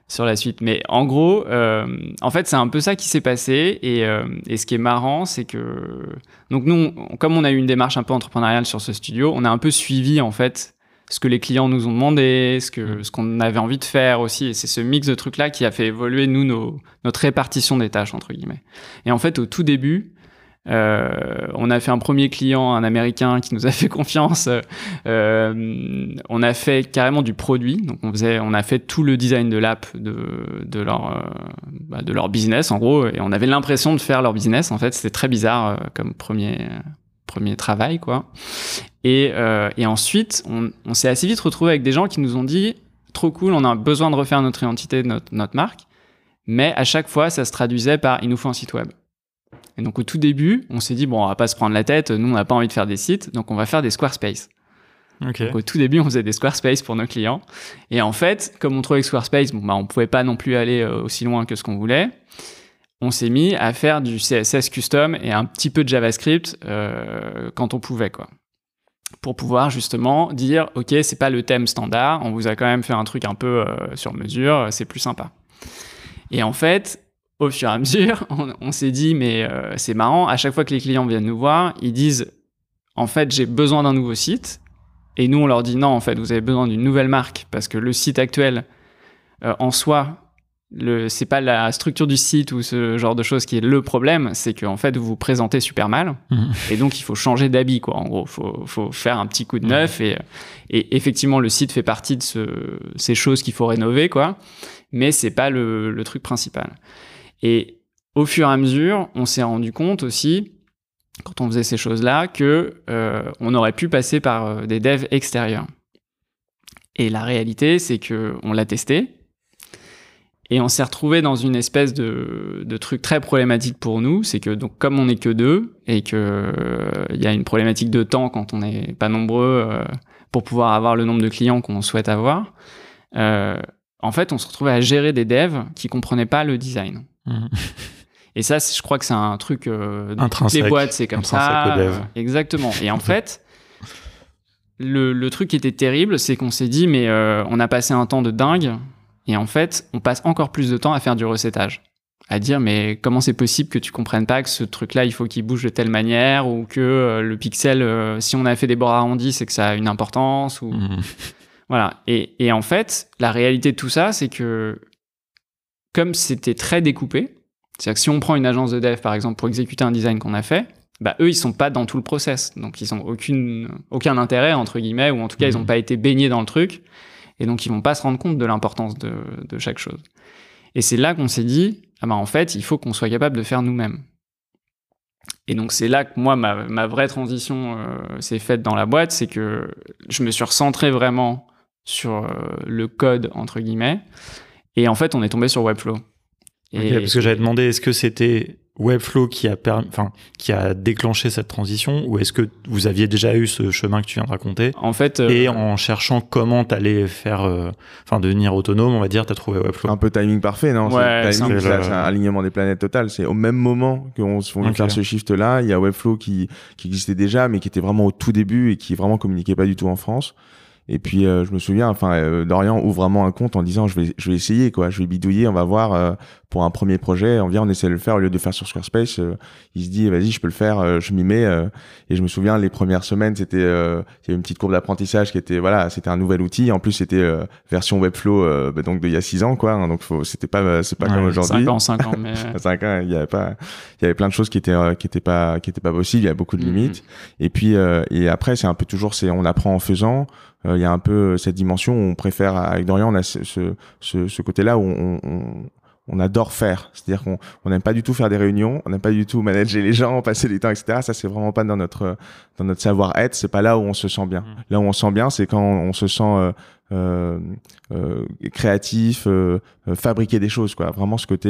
sur la suite. Mais en gros, euh, en fait, c'est un peu ça qui s'est passé. Et, euh, et ce qui est marrant, c'est que donc nous, on- comme on a eu une démarche un peu entrepreneuriale sur ce studio, on a un peu suivi en fait ce que les clients nous ont demandé, ce que ce qu'on avait envie de faire aussi. Et c'est ce mix de trucs là qui a fait évoluer nous nos, notre répartition des tâches entre guillemets. Et en fait, au tout début. Euh, on a fait un premier client, un américain qui nous a fait confiance. Euh, on a fait carrément du produit, donc on faisait, on a fait tout le design de l'app de, euh, bah, leur business en gros, et on avait l'impression de faire leur business. En fait, c'était très bizarre comme premier premier travail quoi. Et, ensuite, on, on s'est assez vite retrouvé avec des gens qui nous ont dit trop cool, on a besoin de refaire notre identité, notre, notre marque, mais à chaque fois, ça se traduisait par il nous faut un site web. Et donc au tout début, on s'est dit bon, on va pas se prendre la tête, nous on n'a pas envie de faire des sites, donc on va faire des Squarespace. Donc, au tout début, on faisait des Squarespace pour nos clients. Et en fait, comme on trouvait que Squarespace, bon, bah, on pouvait pas non plus aller euh, aussi loin que ce qu'on voulait, on s'est mis à faire du CSS custom et un petit peu de JavaScript euh, quand on pouvait, quoi. Pour pouvoir justement dire, OK, c'est pas le thème standard, on vous a quand même fait un truc un peu euh, sur mesure, c'est plus sympa. Et en fait, au fur et à mesure, on, on s'est dit, mais euh, c'est marrant, à chaque fois que les clients viennent nous voir, ils disent, en fait, j'ai besoin d'un nouveau site. Et nous, on leur dit non, en fait, vous avez besoin d'une nouvelle marque parce que le site actuel, euh, en soi, c'est pas la structure du site ou ce genre de choses qui est le problème, c'est qu'en fait, vous vous présentez super mal Mhm. et donc il faut changer d'habit, quoi. En gros, faut, faut faire un petit coup de neuf et, et effectivement, le site fait partie de ce, ces choses qu'il faut rénover, quoi. Mais c'est pas le, le truc principal. Et au fur et à mesure, on s'est rendu compte aussi quand on faisait ces choses-là, que euh, on aurait pu passer par euh, des devs extérieurs. Et la réalité, c'est que on l'a testé et on s'est retrouvé dans une espèce de, de truc très problématique pour nous. C'est que donc comme on n'est que deux et que euh, il y a une problématique de temps quand on n'est pas nombreux euh, pour pouvoir avoir le nombre de clients qu'on souhaite avoir. en fait, on se retrouvait à gérer des devs qui comprenaient pas le design. Mhm. Et ça, je crois que c'est un truc. Euh, dans toutes Intrinsèque. les boîtes, c'est comme ça. euh, exactement. Et en fait, le, le truc qui était terrible, c'est qu'on s'est dit, mais euh, on a passé un temps de dingue. Et en fait, on passe encore plus de temps à faire du recettage. À dire, mais comment c'est possible que tu comprennes pas que ce truc-là, il faut qu'il bouge de telle manière, ou que euh, le pixel, si on a fait des bords arrondis, c'est que ça a une importance, ou. Mhm. Voilà. Et, et en fait, la réalité de tout ça, c'est que comme c'était très découpé, c'est-à-dire que si on prend une agence de dev, par exemple, pour exécuter un design qu'on a fait, bah, eux, ils sont pas dans tout le process. Donc, ils ont aucune, aucun intérêt, entre guillemets, ou en tout cas, ils Mhm. ont pas été baignés dans le truc. Et donc, ils vont pas se rendre compte de l'importance de, de chaque chose. Et c'est là qu'on s'est dit, ah bah, en fait, il faut qu'on soit capable de faire nous-mêmes. Et donc, c'est là que moi, ma, ma vraie transition euh, s'est faite dans la boîte, c'est que je me suis recentré vraiment sur euh, le code, entre guillemets. Et en fait, on est tombé sur Webflow. Parce que j'avais demandé, est-ce que c'était Webflow qui a, permis, enfin, qui a déclenché cette transition ou est-ce que vous aviez déjà eu ce chemin que tu viens de raconter? En fait, euh, et en cherchant comment t'allais faire, euh, enfin, devenir autonome, on va dire, t'as trouvé Webflow. un peu timing parfait, non? Ouais, C'est- timing, peu c'est le- c'est un alignement des planètes total. C'est au même moment qu'on se voulait Ok. faire ce shift-là, il y a Webflow qui, qui existait déjà, mais qui était vraiment au tout début et qui vraiment communiquait pas du tout en France. Et puis euh, je me souviens, enfin euh, Dorian ouvre vraiment un compte en disant je vais je vais essayer quoi, je vais bidouiller, on va voir euh, pour un premier projet, on vient on essaie de le faire au lieu de le faire sur Squarespace. euh, il se dit vas-y je peux le faire, euh, je m'y mets. euh, et je me souviens les premières semaines c'était euh, il y avait une petite courbe d'apprentissage qui était voilà c'était un nouvel outil. En plus c'était euh, version Webflow euh, bah, donc d'il y a six ans quoi, hein, donc faut, c'était pas c'est pas Ouais, comme aujourd'hui. 5 ans, 5 ans, mais... Cinq ans, il y avait pas, il y avait plein de choses qui étaient, euh, qui étaient pas, qui étaient pas possibles. Il y a beaucoup de Mhm. limites. Et puis, euh, et après, c'est un peu toujours, c'est, on apprend en faisant. Euh, Il y a un peu cette dimension où on préfère, avec Dorian, on a ce, ce, ce, ce côté-là où on, on, on adore faire. C'est-à-dire qu'on on n'aime pas du tout faire des réunions, on n'aime pas du tout manager les gens, passer du temps, etc. Ça, c'est vraiment pas dans notre dans notre savoir-être. C'est pas là où on se sent bien. Là où on se sent bien, c'est quand on, se sent euh, euh, euh créatif, euh, fabriquer des choses, quoi. Vraiment ce côté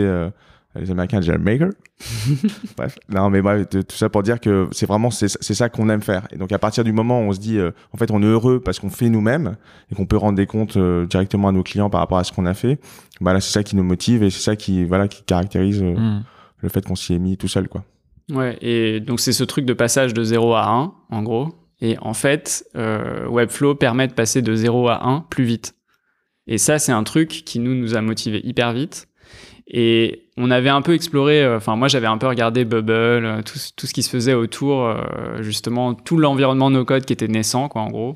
les Américains disent maker. bref, non, mais bref, tout ça pour dire que c'est vraiment c'est ça qu'on aime faire. Et donc à partir du moment où on se dit, euh, en fait, on est heureux parce qu'on fait nous-mêmes et qu'on peut rendre des comptes euh, directement à nos clients par rapport à ce qu'on a fait, bah là c'est ça qui nous motive et c'est ça qui voilà qui caractérise euh, hmm. le fait qu'on s'y est mis tout seul, quoi. Ouais, et donc c'est ce truc de passage de 0 à 1, en gros. Et en fait, Webflow permet de passer de 0 à 1 plus vite. Et ça, c'est un truc qui nous, nous a motivé hyper vite. Et on avait un peu exploré, euh, enfin moi j'avais un peu regardé Bubble, euh, tout, ce qui se faisait autour, euh, justement tout l'environnement no code qui était naissant quoi en gros.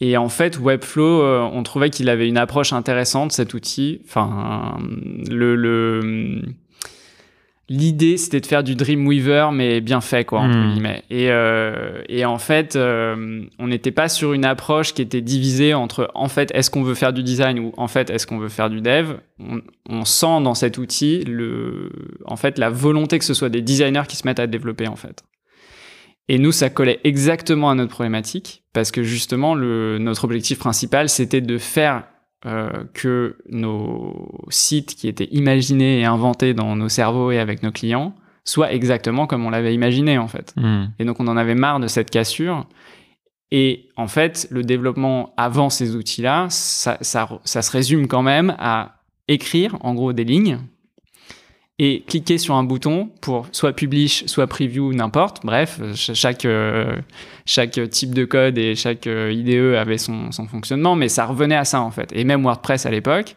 Et en fait Webflow, on trouvait qu'il avait une approche intéressante cet outil. Enfin le, le l'idée c'était de faire du Dreamweaver mais bien fait quoi entre hmm. guillemets. Et, euh, et en fait euh, on n'était pas sur une approche qui était divisée entre en fait est-ce qu'on veut faire du design ou en fait est-ce qu'on veut faire du dev? On, on, sent dans cet outil le en fait la volonté que ce soit des designers qui se mettent à développer en fait. Et nous ça collait exactement à notre problématique parce que justement le notre objectif principal c'était de faire euh, que nos sites qui étaient imaginés et inventés dans nos cerveaux et avec nos clients soient exactement comme on l'avait imaginé en fait. Hmm. Et donc on en avait marre de cette cassure. Et en fait, le développement avant ces outils-là, ça, ça, ça se résume quand même à écrire en gros des lignes et cliquer sur un bouton pour soit publish, soit preview, n'importe. Bref, chaque, euh, chaque type de code et chaque euh, IDE avait son, son, fonctionnement, mais ça revenait à ça en fait. Et même WordPress à l'époque,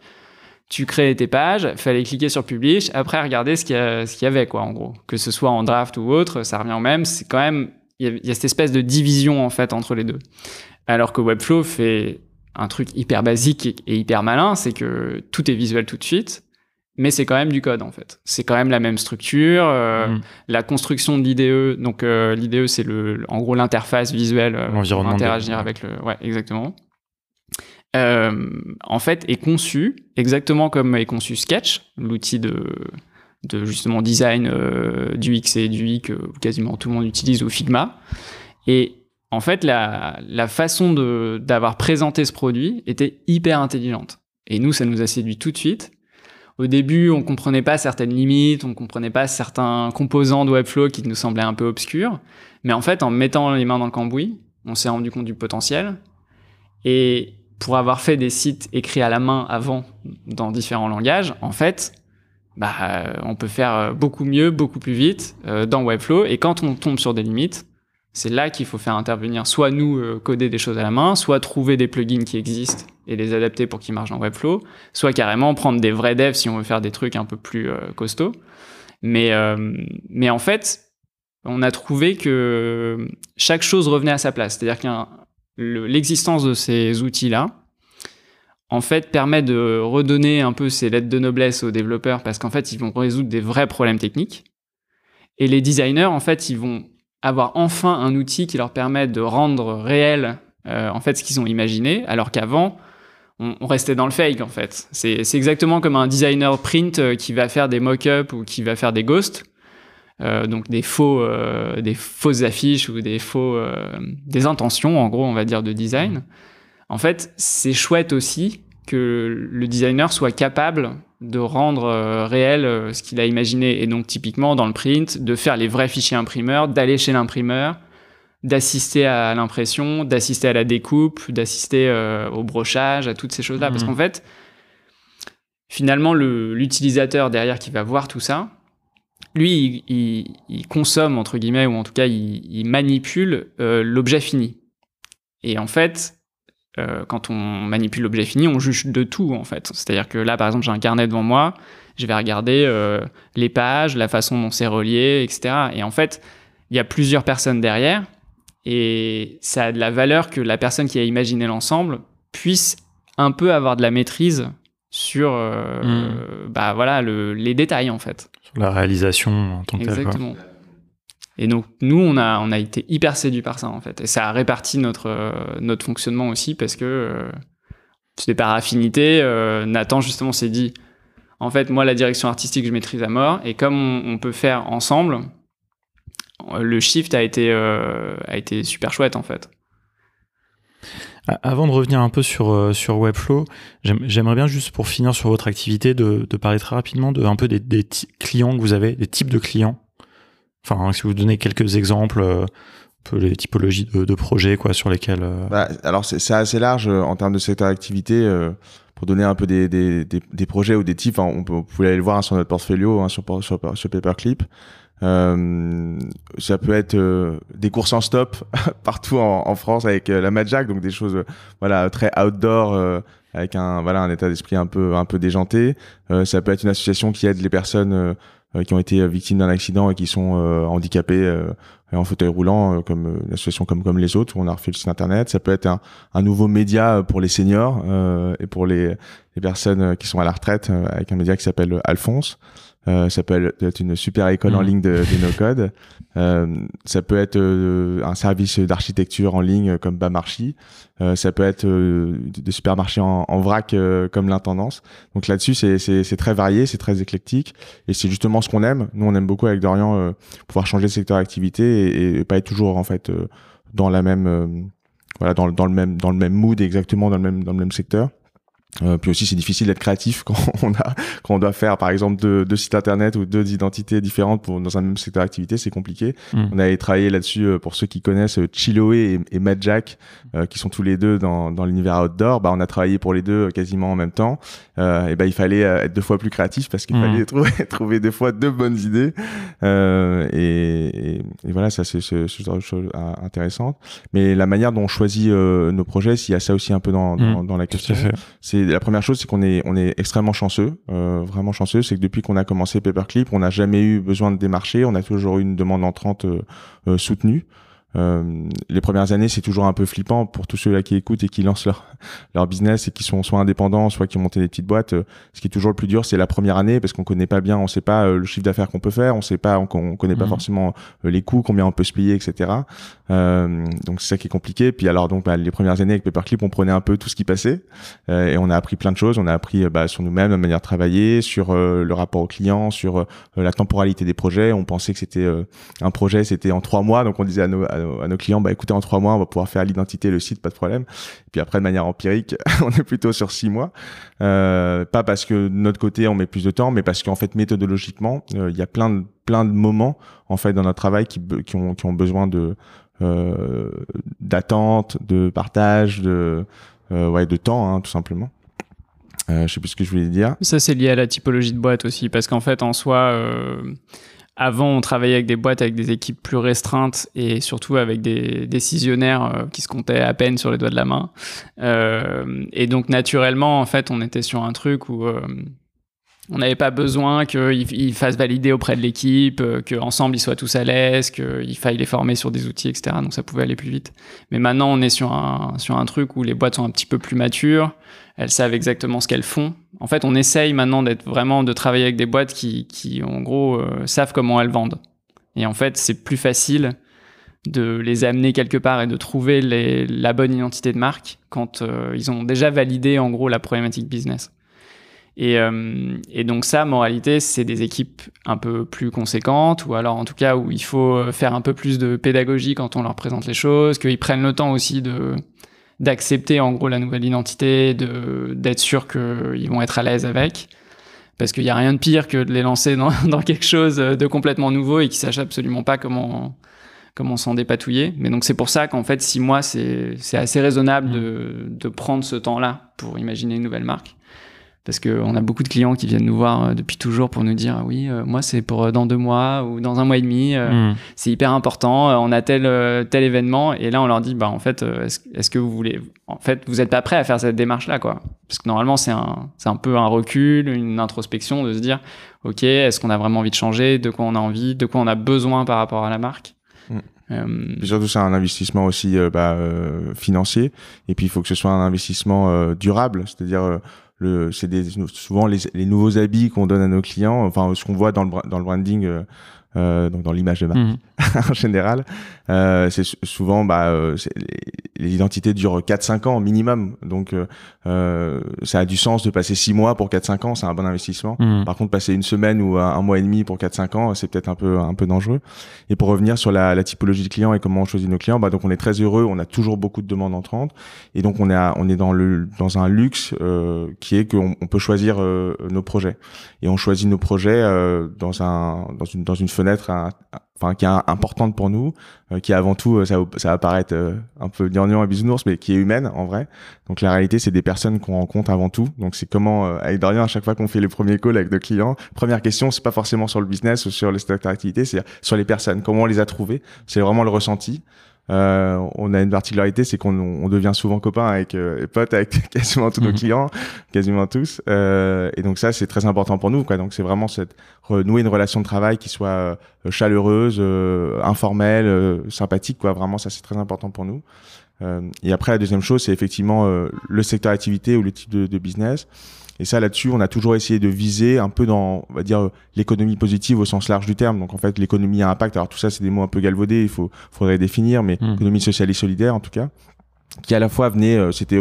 tu créais tes pages, fallait cliquer sur publish, après regarder ce qu'il y, y, avait quoi en gros. Que ce soit en draft ou autre, ça revient au même. C'est quand même, il y, a cette espèce de division en fait entre les deux. Alors que Webflow fait un truc hyper basique et hyper malin, c'est que tout est visuel tout de suite mais c'est quand même du code en fait. C'est quand même la même structure, euh, mm. la construction de l'IDE. Donc euh, l'IDE c'est le, en gros l'interface visuelle euh, pour interagir avec le, ouais exactement. Euh, en fait est conçu exactement comme est conçu Sketch, l'outil de de justement design euh, du X et du Y que quasiment tout le monde utilise ou Figma. Et en fait la la façon de d'avoir présenté ce produit était hyper intelligente. Et nous ça nous a séduit tout de suite au début, on comprenait pas certaines limites, on comprenait pas certains composants de Webflow qui nous semblaient un peu obscurs. Mais en fait, en mettant les mains dans le cambouis, on s'est rendu compte du potentiel. Et pour avoir fait des sites écrits à la main avant dans différents langages, en fait, bah, on peut faire beaucoup mieux, beaucoup plus vite euh, dans Webflow. Et quand on tombe sur des limites, c'est là qu'il faut faire intervenir soit nous euh, coder des choses à la main, soit trouver des plugins qui existent et les adapter pour qu'ils marchent dans Webflow, soit carrément prendre des vrais devs si on veut faire des trucs un peu plus euh, costauds. Mais, euh, mais en fait, on a trouvé que chaque chose revenait à sa place. C'est-à-dire que l'existence de ces outils-là, en fait, permet de redonner un peu ces lettres de noblesse aux développeurs parce qu'en fait, ils vont résoudre des vrais problèmes techniques. Et les designers, en fait, ils vont avoir enfin un outil qui leur permet de rendre réel euh, en fait ce qu'ils ont imaginé, alors qu'avant on, restait dans le fake en fait. C'est exactement comme un designer print euh, qui va faire des mock-ups ou qui va faire des ghosts, euh, donc des faux, des fausses affiches ou des faux, des intentions en gros on va dire de design. En fait, c'est chouette aussi que le designer soit capable de rendre euh, réel euh, ce qu'il a imaginé. Et donc, typiquement, dans le print, de faire les vrais fichiers imprimeurs, d'aller chez l'imprimeur, d'assister à l'impression, d'assister à la découpe, d'assister euh, au brochage, à toutes ces choses-là. Parce mmh. qu'en fait, finalement, l'utilisateur derrière qui va voir tout ça, lui, il, consomme, entre guillemets, ou en tout cas, il, manipule l'objet fini. Et en fait, euh, quand on manipule l'objet fini, on juge de tout en fait. C'est-à-dire que là, par exemple, j'ai un carnet devant moi, je vais regarder euh, les pages, la façon dont c'est relié, etc. Et en fait, il y a plusieurs personnes derrière, et ça a de la valeur que la personne qui a imaginé l'ensemble puisse un peu avoir de la maîtrise sur euh, hmm. bah voilà le, les détails en fait. Sur la réalisation en tant que Exactement. Et donc nous, on a, été hyper séduits par ça en fait. Et ça a réparti notre, euh, fonctionnement aussi parce que euh, c'était par affinité. Euh, Nathan justement s'est dit, En fait, moi, la direction artistique, je maîtrise à mort. Et comme on, peut faire ensemble, le shift a été, super chouette, en fait. Avant de revenir un peu sur, Webflow, j'aimerais bien juste pour finir sur votre activité de, parler très rapidement de un peu des clients que vous avez, des types de clients. Enfin, si vous donnez quelques exemples, euh, les typologies de, de projets quoi, sur lesquels. Euh, bah, alors c'est assez large en termes de secteur d'activité. pour donner un peu des, des, des, projets ou des types, on peut, vous pouvez aller le voir hein, sur notre portfolio, hein, sur, sur, sur Paperclip. Euh, ça peut être euh, des courses en stop partout en, en France avec euh, la Madjack, donc des choses voilà très outdoor avec un voilà un état d'esprit un peu un peu déjanté. ça peut être une association qui aide les personnes qui ont été victimes d'un accident et qui sont handicapées en fauteuil roulant, comme une association comme comme les autres où on a refait le site internet. Ça peut être un, un nouveau média pour les seniors et pour les, les personnes qui sont à la retraite avec un média qui s'appelle Alphonse. Euh, ça peut être une super école en mm. ligne de, de no-code. Euh, ça peut être euh, un service d'architecture en ligne comme Bamarchi. Euh, ça peut être euh, des supermarchés en, en vrac comme l'intendance. Donc là-dessus, c'est très varié, c'est très éclectique. Et c'est justement ce qu'on aime. Nous, on aime beaucoup avec Dorian pouvoir changer de secteur d'activité et, et, pas être toujours en fait dans la même voilà dans, dans le même dans le même mood exactement dans le même dans le même secteur. Euh, puis aussi, c'est difficile d'être créatif quand on a, quand on doit faire, par exemple, deux, deux sites internet ou deux identités différentes pour dans un même secteur d'activité, c'est compliqué. Mm. On avait travaillé là-dessus euh, pour ceux qui connaissent euh, Chiloé et, et Mad Jack, qui sont tous les deux dans, dans l'univers outdoor. Bah, on a travaillé pour les deux quasiment en même temps. et ben, il fallait être deux fois plus créatif parce qu'il mm. fallait trouver, trouver deux fois deux bonnes idées. Et, et, voilà, ça c'est ce, ce genre de choses intéressantes. Mais la manière dont on choisit nos projets, s'il y a ça aussi un peu dans, dans, mm. dans la question, c'est la première chose, c'est qu'on est, extrêmement chanceux, euh, vraiment chanceux. C'est que depuis qu'on a commencé Paperclip, on n'a jamais eu besoin de démarcher. On a toujours eu une demande entrante euh, euh soutenue. Euh, les premières années, c'est toujours un peu flippant pour tous ceux-là qui écoutent et qui lancent leur, leur business et qui sont soit indépendants, soit qui ont monté des petites boîtes. Euh, ce qui est toujours le plus dur, c'est la première année parce qu'on connaît pas bien, on sait pas euh, le chiffre d'affaires qu'on peut faire, on sait pas, on, connaît pas mhm. forcément les coûts, combien on peut se plier, etc. donc c'est ça qui est compliqué. Puis alors donc bah, les premières années avec Paperclip, on prenait un peu tout ce qui passait et on a appris plein de choses. On a appris bah, sur nous-mêmes, la manière de travailler, sur le rapport aux clients, sur la temporalité des projets. On pensait que c'était un projet, c'était en trois mois, donc on disait à nos, à nos, clients, bah écoutez, en trois mois, on va pouvoir faire l'identité, le site, pas de problème. Et puis après, de manière empirique, on est plutôt sur six mois. Euh, pas parce que de notre côté, on met plus de temps, mais parce qu'en fait, méthodologiquement, euh, il y a plein de, plein de moments en fait dans notre travail qui, ont, besoin de euh, d'attente, de partage, de ouais, de temps, hein, tout simplement. Je sais plus ce que je voulais dire. Ça, c'est lié à la typologie de boîte aussi, parce qu'en fait, en soi, avant, on travaillait avec des boîtes avec des équipes plus restreintes et surtout avec des décisionnaires euh, qui se comptaient à peine sur les doigts de la main. Euh, et donc, naturellement, en fait, on était sur un truc où euh, on n'avait pas besoin qu'ils fassent valider auprès de l'équipe, qu'ensemble ils soient tous à l'aise, qu'il faille les former sur des outils, etc. Donc ça pouvait aller plus vite. Mais maintenant, on est sur un, sur un truc où les boîtes sont un petit peu plus matures elles savent exactement ce qu'elles font. En fait, on essaye maintenant d'être vraiment de travailler avec des boîtes qui, qui en gros, euh, savent comment elles vendent. Et en fait, c'est plus facile de les amener quelque part et de trouver la bonne identité de marque quand euh, ils ont déjà validé en gros la problématique business. Et, euh, et donc ça, moralité, c'est des équipes un peu plus conséquentes, ou alors en tout cas où il faut faire un peu plus de pédagogie quand on leur présente les choses, qu'ils prennent le temps aussi de d'accepter en gros la nouvelle identité, de d'être sûr qu'ils vont être à l'aise avec. Parce qu'il n'y a rien de pire que de les lancer dans, dans quelque chose de complètement nouveau et qui sachent absolument pas comment comment s'en dépatouiller. Mais donc c'est pour ça qu'en fait six mois c'est c'est assez raisonnable de de prendre ce temps-là pour imaginer une nouvelle marque parce qu'on a beaucoup de clients qui viennent nous voir euh, depuis toujours pour nous dire oui euh, moi c'est pour euh, dans deux mois ou dans un mois et demi hmm. c'est hyper important on a tel tel événement et là on leur dit bah en fait est-ce que vous voulez en fait vous êtes pas prêt à faire cette démarche là quoi parce que normalement c'est un c'est un peu un recul une introspection de se dire ok est-ce qu'on a vraiment envie de changer de quoi on a envie de quoi on a besoin par rapport à la marque hmm. surtout, c'est un investissement aussi bah, financier. Et puis, il faut que ce soit un investissement durable, c'est-à-dire le c'est souvent les, les nouveaux habits qu'on donne à nos clients enfin ce qu'on voit dans le dans le branding euh, donc dans l'image de marque mhm. en général euh, c'est souvent bah euh, les identités durent 4-5 ans minimum. Donc, euh, euh, ça a du sens de passer 6 mois pour 4-5 ans, c'est un bon investissement. Mhm. Par contre, passer une semaine ou un, un mois et demi pour 4-5 ans, c'est peut-être un peu, un peu dangereux. Et pour revenir sur la, la typologie de clients et comment on choisit nos clients, bah, donc on est très heureux, on a toujours beaucoup de demandes entrantes. Et donc, on est, à- on est dans, le, dans un luxe euh, qui est qu'on on peut choisir euh, nos projets. Et on choisit nos projets euh, dans, un, dans, une, dans une fenêtre un- un- enfin, qui est importante pour nous, euh, qui avant tout, euh, ça, ça va paraître euh, un peu gnangnan et bisounours, mais qui est humaine en vrai. Donc la réalité, c'est des personnes qu'on rencontre avant tout. Donc c'est comment, euh, avec Dorian, à chaque fois qu'on fait les premiers calls avec nos clients, première question, c'est pas forcément sur le business ou sur les d'activité, c'est sur les personnes. Comment on les a trouvés C'est vraiment le ressenti. Euh, on a une particularité, c'est qu'on on devient souvent copains avec euh, et potes avec quasiment tous nos Mhm. clients, quasiment tous. Euh, et donc ça, c'est très important pour nous. Quoi. Donc c'est vraiment cette renouer une relation de travail qui soit euh, chaleureuse, euh, informelle, euh, sympathique. Quoi. Vraiment, ça c'est très important pour nous. Euh, et après, la deuxième chose, c'est effectivement euh, le secteur d'activité ou le type de, de business. Et ça, là-dessus, on a toujours essayé de viser un peu dans, on va dire, l'économie positive au sens large du terme. Donc, en fait, l'économie à impact. Alors, tout ça, c'est des mots un peu galvaudés. Il faut, faudrait définir, mais Mm. économie sociale et solidaire, en tout cas, qui à la fois venait, euh, c'était,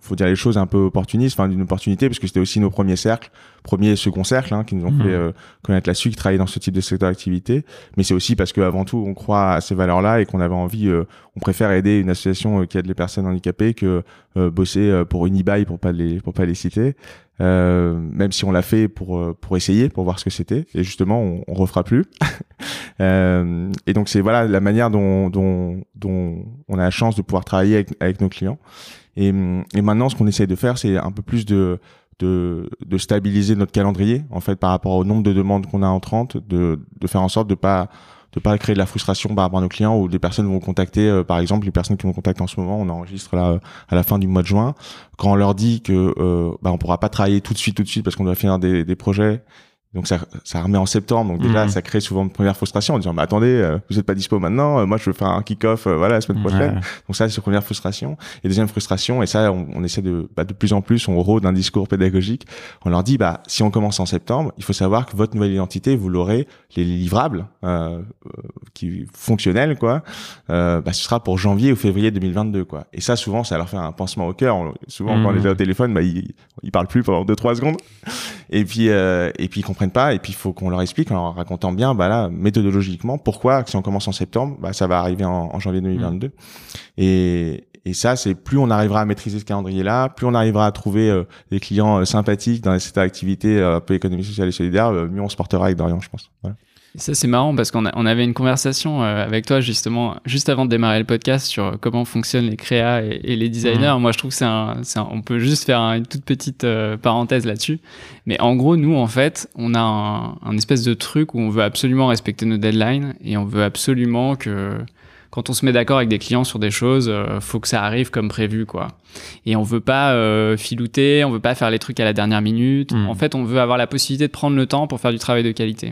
faut dire les choses un peu opportunistes, enfin, d'une opportunité, parce que c'était aussi nos premiers cercles, premier et second cercle, hein, qui nous ont Mhm. fait euh, connaître la suite, qui travaillaient dans ce type de secteur d'activité. Mais c'est aussi parce que avant tout, on croit à ces valeurs-là et qu'on avait envie, euh, on préfère aider une association euh, qui aide les personnes handicapées que euh, bosser euh, pour une e pour pas les pour pas les citer. Euh, même si on l'a fait pour euh, pour essayer, pour voir ce que c'était. Et justement, on, on refera plus. Euh, et donc c'est voilà la manière dont, dont dont on a la chance de pouvoir travailler avec avec nos clients. Et, et maintenant, ce qu'on essaie de faire, c'est un peu plus de de, de stabiliser notre calendrier en fait par rapport au nombre de demandes qu'on a entrantes, de, de faire en sorte de pas de pas créer de la frustration par rapport à nos clients ou des personnes vont contacter euh, par exemple les personnes qui vont contacter en ce moment. On enregistre là euh, à la fin du mois de juin. Quand on leur dit que euh, bah, on pourra pas travailler tout de suite tout de suite parce qu'on doit finir des projets donc ça, ça remet en septembre donc déjà Mhm. ça crée souvent une première frustration en disant mais attendez euh, vous êtes pas dispo maintenant euh, moi je veux faire un kick-off euh, voilà la semaine prochaine donc ça, c'est la première frustration. Et deuxième frustration, et ça, on, on essaie de, bah, de plus en plus, on rôde un discours pédagogique. On leur dit, bah, si on commence en septembre, il faut savoir que votre nouvelle identité, vous l'aurez, les livrables, euh, euh, qui fonctionnels, quoi, euh, bah, ce sera pour janvier ou février 2022, quoi. Et ça, souvent, ça leur fait un pansement au cœur. On- souvent, quand on Mhm. les a au téléphone, bah, ils, ils parlent plus pendant deux, trois secondes. Et puis, euh, et puis ils comprennent pas. Et puis, il faut qu'on leur explique en leur racontant bien, bah là, méthodologiquement, pourquoi, si on commence en septembre, bah, ça va arriver en, en janvier 2022. Et, et ça, c'est plus on arrivera à maîtriser ce calendrier-là, plus on arrivera à trouver euh, des clients euh, sympathiques dans cette activité euh, un peu économie sociale et solidaire, euh, mieux on se portera avec Dorian, je pense. Voilà. Ça, c'est marrant parce qu'on on avait une conversation euh, avec toi justement juste avant de démarrer le podcast sur comment fonctionnent les créas et, et les designers. Moi, je trouve que c'est un, on peut juste faire un- une toute petite euh, parenthèse là-dessus. Mais en gros, nous, en fait, on a un, un espèce de truc où on veut absolument respecter nos deadlines et on veut absolument que quand on se met d'accord avec des clients sur des choses, euh, faut que ça arrive comme prévu, quoi. Et on veut pas euh, filouter, on veut pas faire les trucs à la dernière minute. Mm. En fait, on veut avoir la possibilité de prendre le temps pour faire du travail de qualité.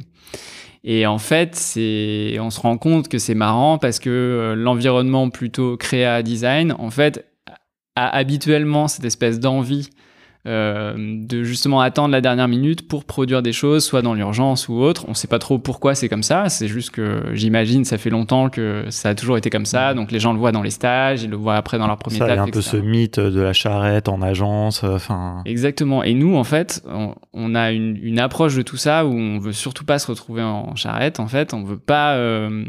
Et en fait, c'est, on se rend compte que c'est marrant parce que euh, l'environnement plutôt créa design, en fait, a habituellement cette espèce d'envie euh, de justement attendre la dernière minute pour produire des choses, soit dans l'urgence ou autre. On sait pas trop pourquoi c'est comme ça. C'est juste que j'imagine, ça fait longtemps que ça a toujours été comme ça. Donc les gens le voient dans les stages, ils le voient après dans leur premier Ça, il y a un peu ce mythe de la charrette en agence. euh, Enfin, Exactement. Et nous, en fait, on, on a une, une approche de tout ça où on veut surtout pas se retrouver en charrette. En fait, on veut pas, euh,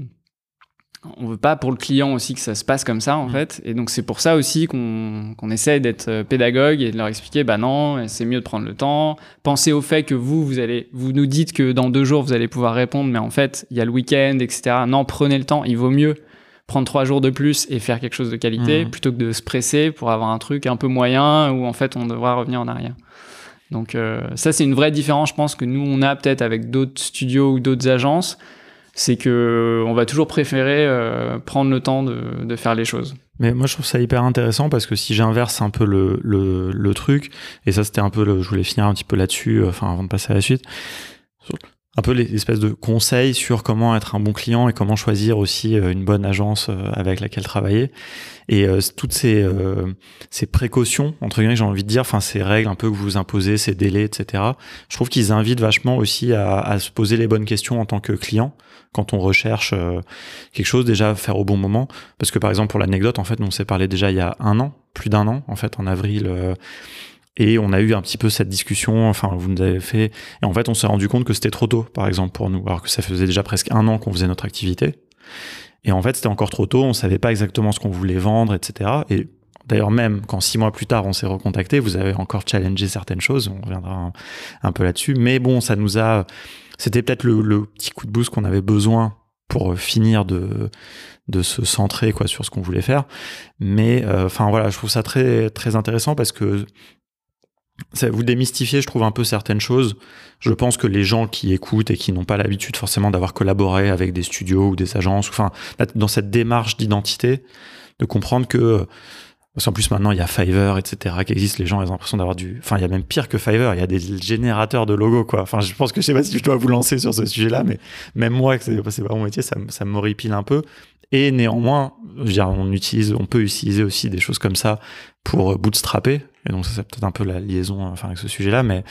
on veut pas pour le client aussi que ça se passe comme ça, en Mm. fait. Et donc c'est pour ça aussi qu'on qu'on essaie d'être euh, pédagogue et de leur expliquer, bah non, c'est mieux de prendre le temps. Pensez au fait que vous, vous allez, vous nous dites que dans deux jours vous allez pouvoir répondre, mais en fait il y a le week-end, etc. Non, prenez le temps. Il vaut mieux prendre trois jours de plus et faire quelque chose de qualité Mhm. plutôt que de se presser pour avoir un truc un peu moyen où en fait on devra revenir en arrière. Donc euh, ça c'est une vraie différence je pense que nous on a peut-être avec d'autres studios ou d'autres agences, c'est que on va toujours préférer euh, prendre le temps de, faire les choses. Mais moi, je trouve ça hyper intéressant parce que si j'inverse un peu le, le, le truc, et ça, c'était un peu le, je voulais finir un petit peu là-dessus, euh, enfin, avant de passer à la suite. Un peu l'espèce de conseils sur comment être un bon client et comment choisir aussi euh, une bonne agence euh, avec laquelle travailler. Et euh, toutes ces, ces précautions, entre guillemets, j'ai envie de dire, enfin ces règles un peu que vous imposez, ces délais, etc. Je trouve qu'ils invitent vachement aussi à, à, se poser les bonnes questions en tant que client quand on recherche quelque chose, déjà faire au bon moment. Parce que par exemple, pour l'anecdote, en fait, on s'est parlé déjà il y a un an, plus d'un an, en fait, en avril et on a eu un petit peu cette discussion, enfin, vous nous avez fait, et en fait, on s'est rendu compte que c'était trop tôt, par exemple, pour nous, alors que ça faisait déjà presque un an qu'on faisait notre activité. Et en fait, c'était encore trop tôt, on savait pas exactement ce qu'on voulait vendre, etc. Et d'ailleurs, même quand six mois plus tard, on s'est recontacté, vous avez encore challengé certaines choses, on reviendra un, peu là-dessus. Mais bon, ça nous a, c'était peut-être le, petit coup de boost qu'on avait besoin pour finir de de se centrer quoi sur ce qu'on voulait faire mais euh, enfin voilà je trouve ça très très intéressant parce que ça vous démystifiez, je trouve, un peu certaines choses. Je pense que les gens qui écoutent et qui n'ont pas l'habitude forcément d'avoir collaboré avec des studios ou des agences, enfin, dans cette démarche d'identité, de comprendre que, parce qu'en plus maintenant il y a Fiverr, etc., qui existe, les gens ont l'impression d'avoir du, enfin, il y a même pire que Fiverr, il y a des générateurs de logos, quoi. Enfin, je pense que je sais pas si je dois vous lancer sur ce sujet-là, mais même moi, que c'est pas mon métier, ça, ça m'horripile un peu. Et néanmoins, on utilise, on peut utiliser aussi des choses comme ça pour bootstrapper. Et donc ça, c'est peut-être un peu la liaison, enfin, avec ce sujet-là, mais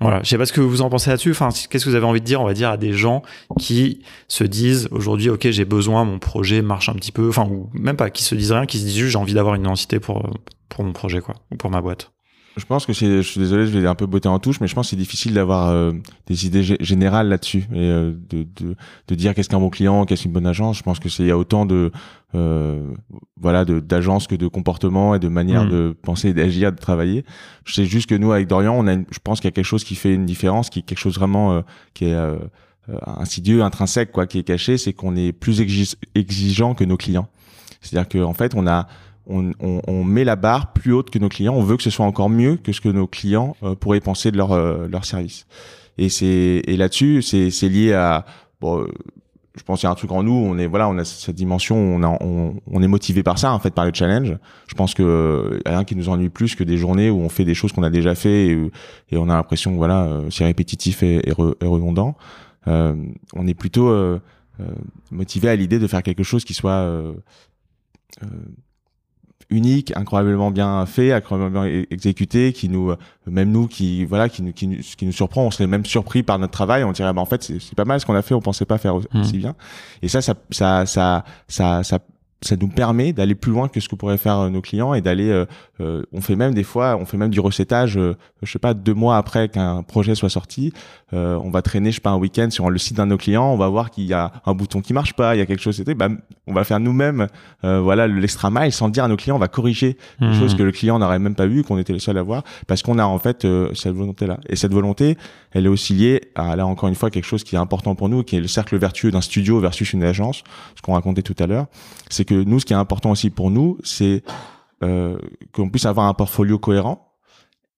voilà. Je sais pas ce que vous en pensez là-dessus. Enfin, qu'est-ce que vous avez envie de dire, on va dire, à des gens qui se disent aujourd'hui, ok, j'ai besoin, mon projet marche un petit peu, enfin, ou même pas, qui se disent rien, qui se disent j'ai envie d'avoir une identité pour pour mon projet, quoi, ou pour ma boîte. Je pense que c'est, je suis désolé, je vais un peu botter en touche, mais je pense que c'est difficile d'avoir euh, des idées générales là-dessus et euh, de, de, de, dire qu'est-ce qu'un bon client, qu'est-ce qu'une bonne agence. Je pense que c'est il y a autant de euh, voilà de d'agences que de comportements et de manières mm. de penser, d'agir, de travailler. Je sais juste que nous avec Dorian, on a, je pense qu'il y a quelque chose qui fait une différence, qui est quelque chose vraiment qui est insidieux, intrinsèque, quoi, qui est caché, c'est qu'on est plus exigeant que nos clients. C'est-à-dire qu'en en fait, on a on, on, on, met la barre plus haute que nos clients. On veut que ce soit encore mieux que ce que nos clients euh, pourraient penser de leur euh, leur service. Et c'est et là-dessus, c'est c'est lié à bon, euh, je pense qu'il y a un truc en nous. On est voilà, on a cette dimension. On, on, on est motivé par ça en fait, par le challenge. Je pense que a rien qui nous ennuie plus que des journées où on fait des choses qu'on a déjà fait et, et, on a l'impression que voilà, c'est répétitif et, et, redondant. on est plutôt motivé à l'idée de faire quelque chose qui soit unique, incroyablement bien fait, incroyablement bien exécuté, qui nous, euh, même nous, qui voilà, qui nous, qui nous, qui nous surprend, on serait même surpris par notre travail, on dirait bah en fait c'est pas mal ce qu'on a fait, on pensait pas faire mmh. aussi bien. Et ça, ça, ça, ça, ça, ça ça nous permet d'aller plus loin que ce que pourraient faire euh, nos clients et d'aller euh, euh, on fait même des fois on fait même du recettage je sais pas deux mois après qu'un projet soit sorti. On va traîner je sais pas un week-end sur le site d'un de nos clients on va voir qu'il y a un bouton qui marche pas il y a quelque chose c'était bah, on va faire nous-mêmes voilà l'extra mile sans dire à nos clients on va corriger des mmh. choses que le client n'aurait même pas vu qu'on était les seuls à voir parce qu'on a en fait cette volonté là et cette volonté elle est aussi liée à là encore une fois quelque chose qui est important pour nous qui est le cercle vertueux d'un studio versus une agence ce qu'on racontait tout à l'heure. C'est que nous, ce qui est important aussi pour nous, c'est euh, qu'on puisse avoir un portfolio cohérent.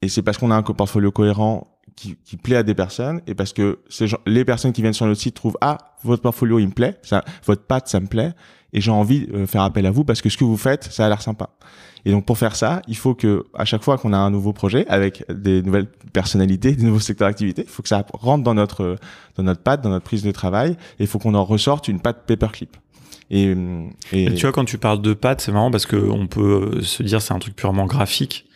Et c'est parce qu'on a un portfolio cohérent qui, plaît à des personnes et parce que les personnes qui viennent sur notre site trouvent ah votre portfolio il me plaît, votre patte ça me plaît et j'ai envie de faire appel à vous parce que ce que vous faites ça a l'air sympa. Et donc pour faire ça, il faut que à chaque fois qu'on a un nouveau projet avec des nouvelles personnalités, des nouveaux secteurs d'activité, il faut que ça rentre dans notre dans notre patte, dans notre prise de travail et il faut qu'on en ressorte une patte paperclip. Et, et... tu vois, quand tu parles de pattes, c'est marrant parce que on peut euh, se dire c'est un truc purement graphique.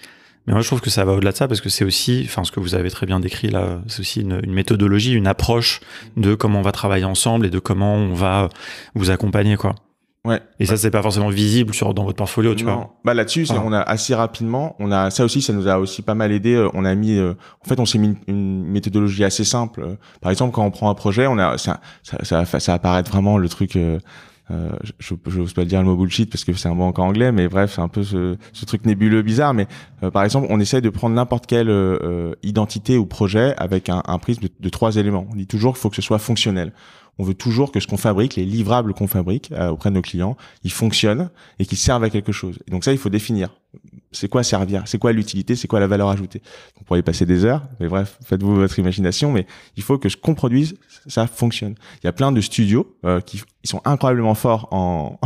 Mais moi, je trouve que ça va au-delà de ça parce que c'est aussi, enfin, ce que vous avez très bien décrit là, c'est aussi une, une, méthodologie, une approche de comment on va travailler ensemble et de comment on va vous accompagner, quoi. Ouais. Et ça, c'est pas forcément visible sur dans votre portfolio, tu vois. Bah là-dessus, ah. on a assez rapidement, on a ça aussi, ça nous a aussi pas mal aidé. Euh, on a mis, euh, en fait, on s'est mis une, méthodologie assez simple. Par exemple, quand on prend un projet, on a ça, ça, ça, ça va apparaître vraiment le truc. Euh, euh, je n'ose pas dire le mot bullshit parce que c'est un mot encore anglais, mais bref, c'est un peu ce, truc nébuleux, bizarre. Mais euh, par exemple, on essaye de prendre n'importe quelle euh, identité ou projet avec un, prisme de, trois éléments. On dit toujours qu'il faut que ce soit fonctionnel. On veut toujours que ce qu'on fabrique, les livrables qu'on fabrique auprès de nos clients, ils fonctionnent et qu'ils servent à quelque chose. Et donc ça, il faut définir. C'est quoi servir? C'est quoi l'utilité? C'est quoi la valeur ajoutée? On pourrait y passer des heures, mais bref, faites-vous votre imagination. Mais il faut que ce qu'on produise, ça fonctionne. Il y a plein de studios qui ils sont incroyablement forts en,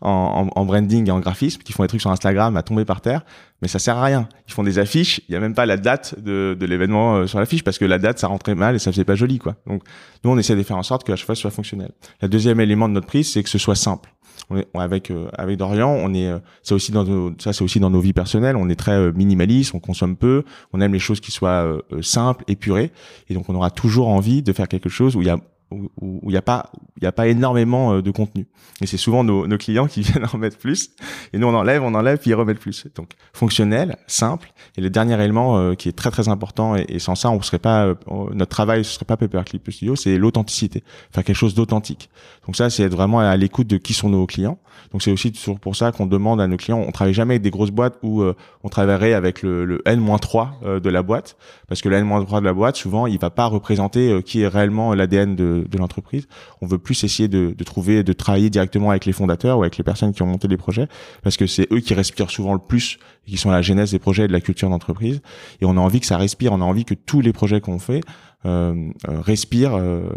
en, en, branding et en graphisme, qui font des trucs sur Instagram à tomber par terre, mais ça sert à rien. Ils font des affiches, il y a même pas la date de, de l'événement euh, sur l'affiche parce que la date ça rentrait mal et ça faisait pas joli quoi. Donc nous on essaie de faire en sorte que la chaque fois soit fonctionnel. Le deuxième élément de notre prise c'est que ce soit simple. On est, avec euh, avec Dorian, on est c'est aussi dans nos, ça c'est aussi dans nos vies personnelles, on est très minimaliste, on consomme peu, on aime les choses qui soient simples, épurées et donc on aura toujours envie de faire quelque chose où il y a où il n'y a pas il a pas énormément euh, de contenu. Et c'est souvent nos, nos, clients qui viennent en mettre plus. Et nous on enlève on enlève puis ils remettent plus. Donc fonctionnel simple. Et le dernier élément euh, qui est très très important et, sans ça on serait pas euh, notre travail ce serait pas Paperclip Studio c'est l'authenticité. Faire quelque chose d'authentique. Donc ça c'est être vraiment à l'écoute de qui sont nos clients. Donc c'est aussi toujours pour ça qu'on demande à nos clients. On travaille jamais avec des grosses boîtes où on travaillerait avec le, le N-3 de la boîte. Parce que le N-3 de la boîte souvent il va pas représenter qui est réellement l'ADN de de, l'entreprise. On veut plus essayer de, de, trouver, de travailler directement avec les fondateurs ou avec les personnes qui ont monté les projets, parce que c'est eux qui respirent souvent le plus, et qui sont à la genèse des projets et de la culture d'entreprise. Et on a envie que ça respire, on a envie que tous les projets qu'on fait euh, euh respirent euh,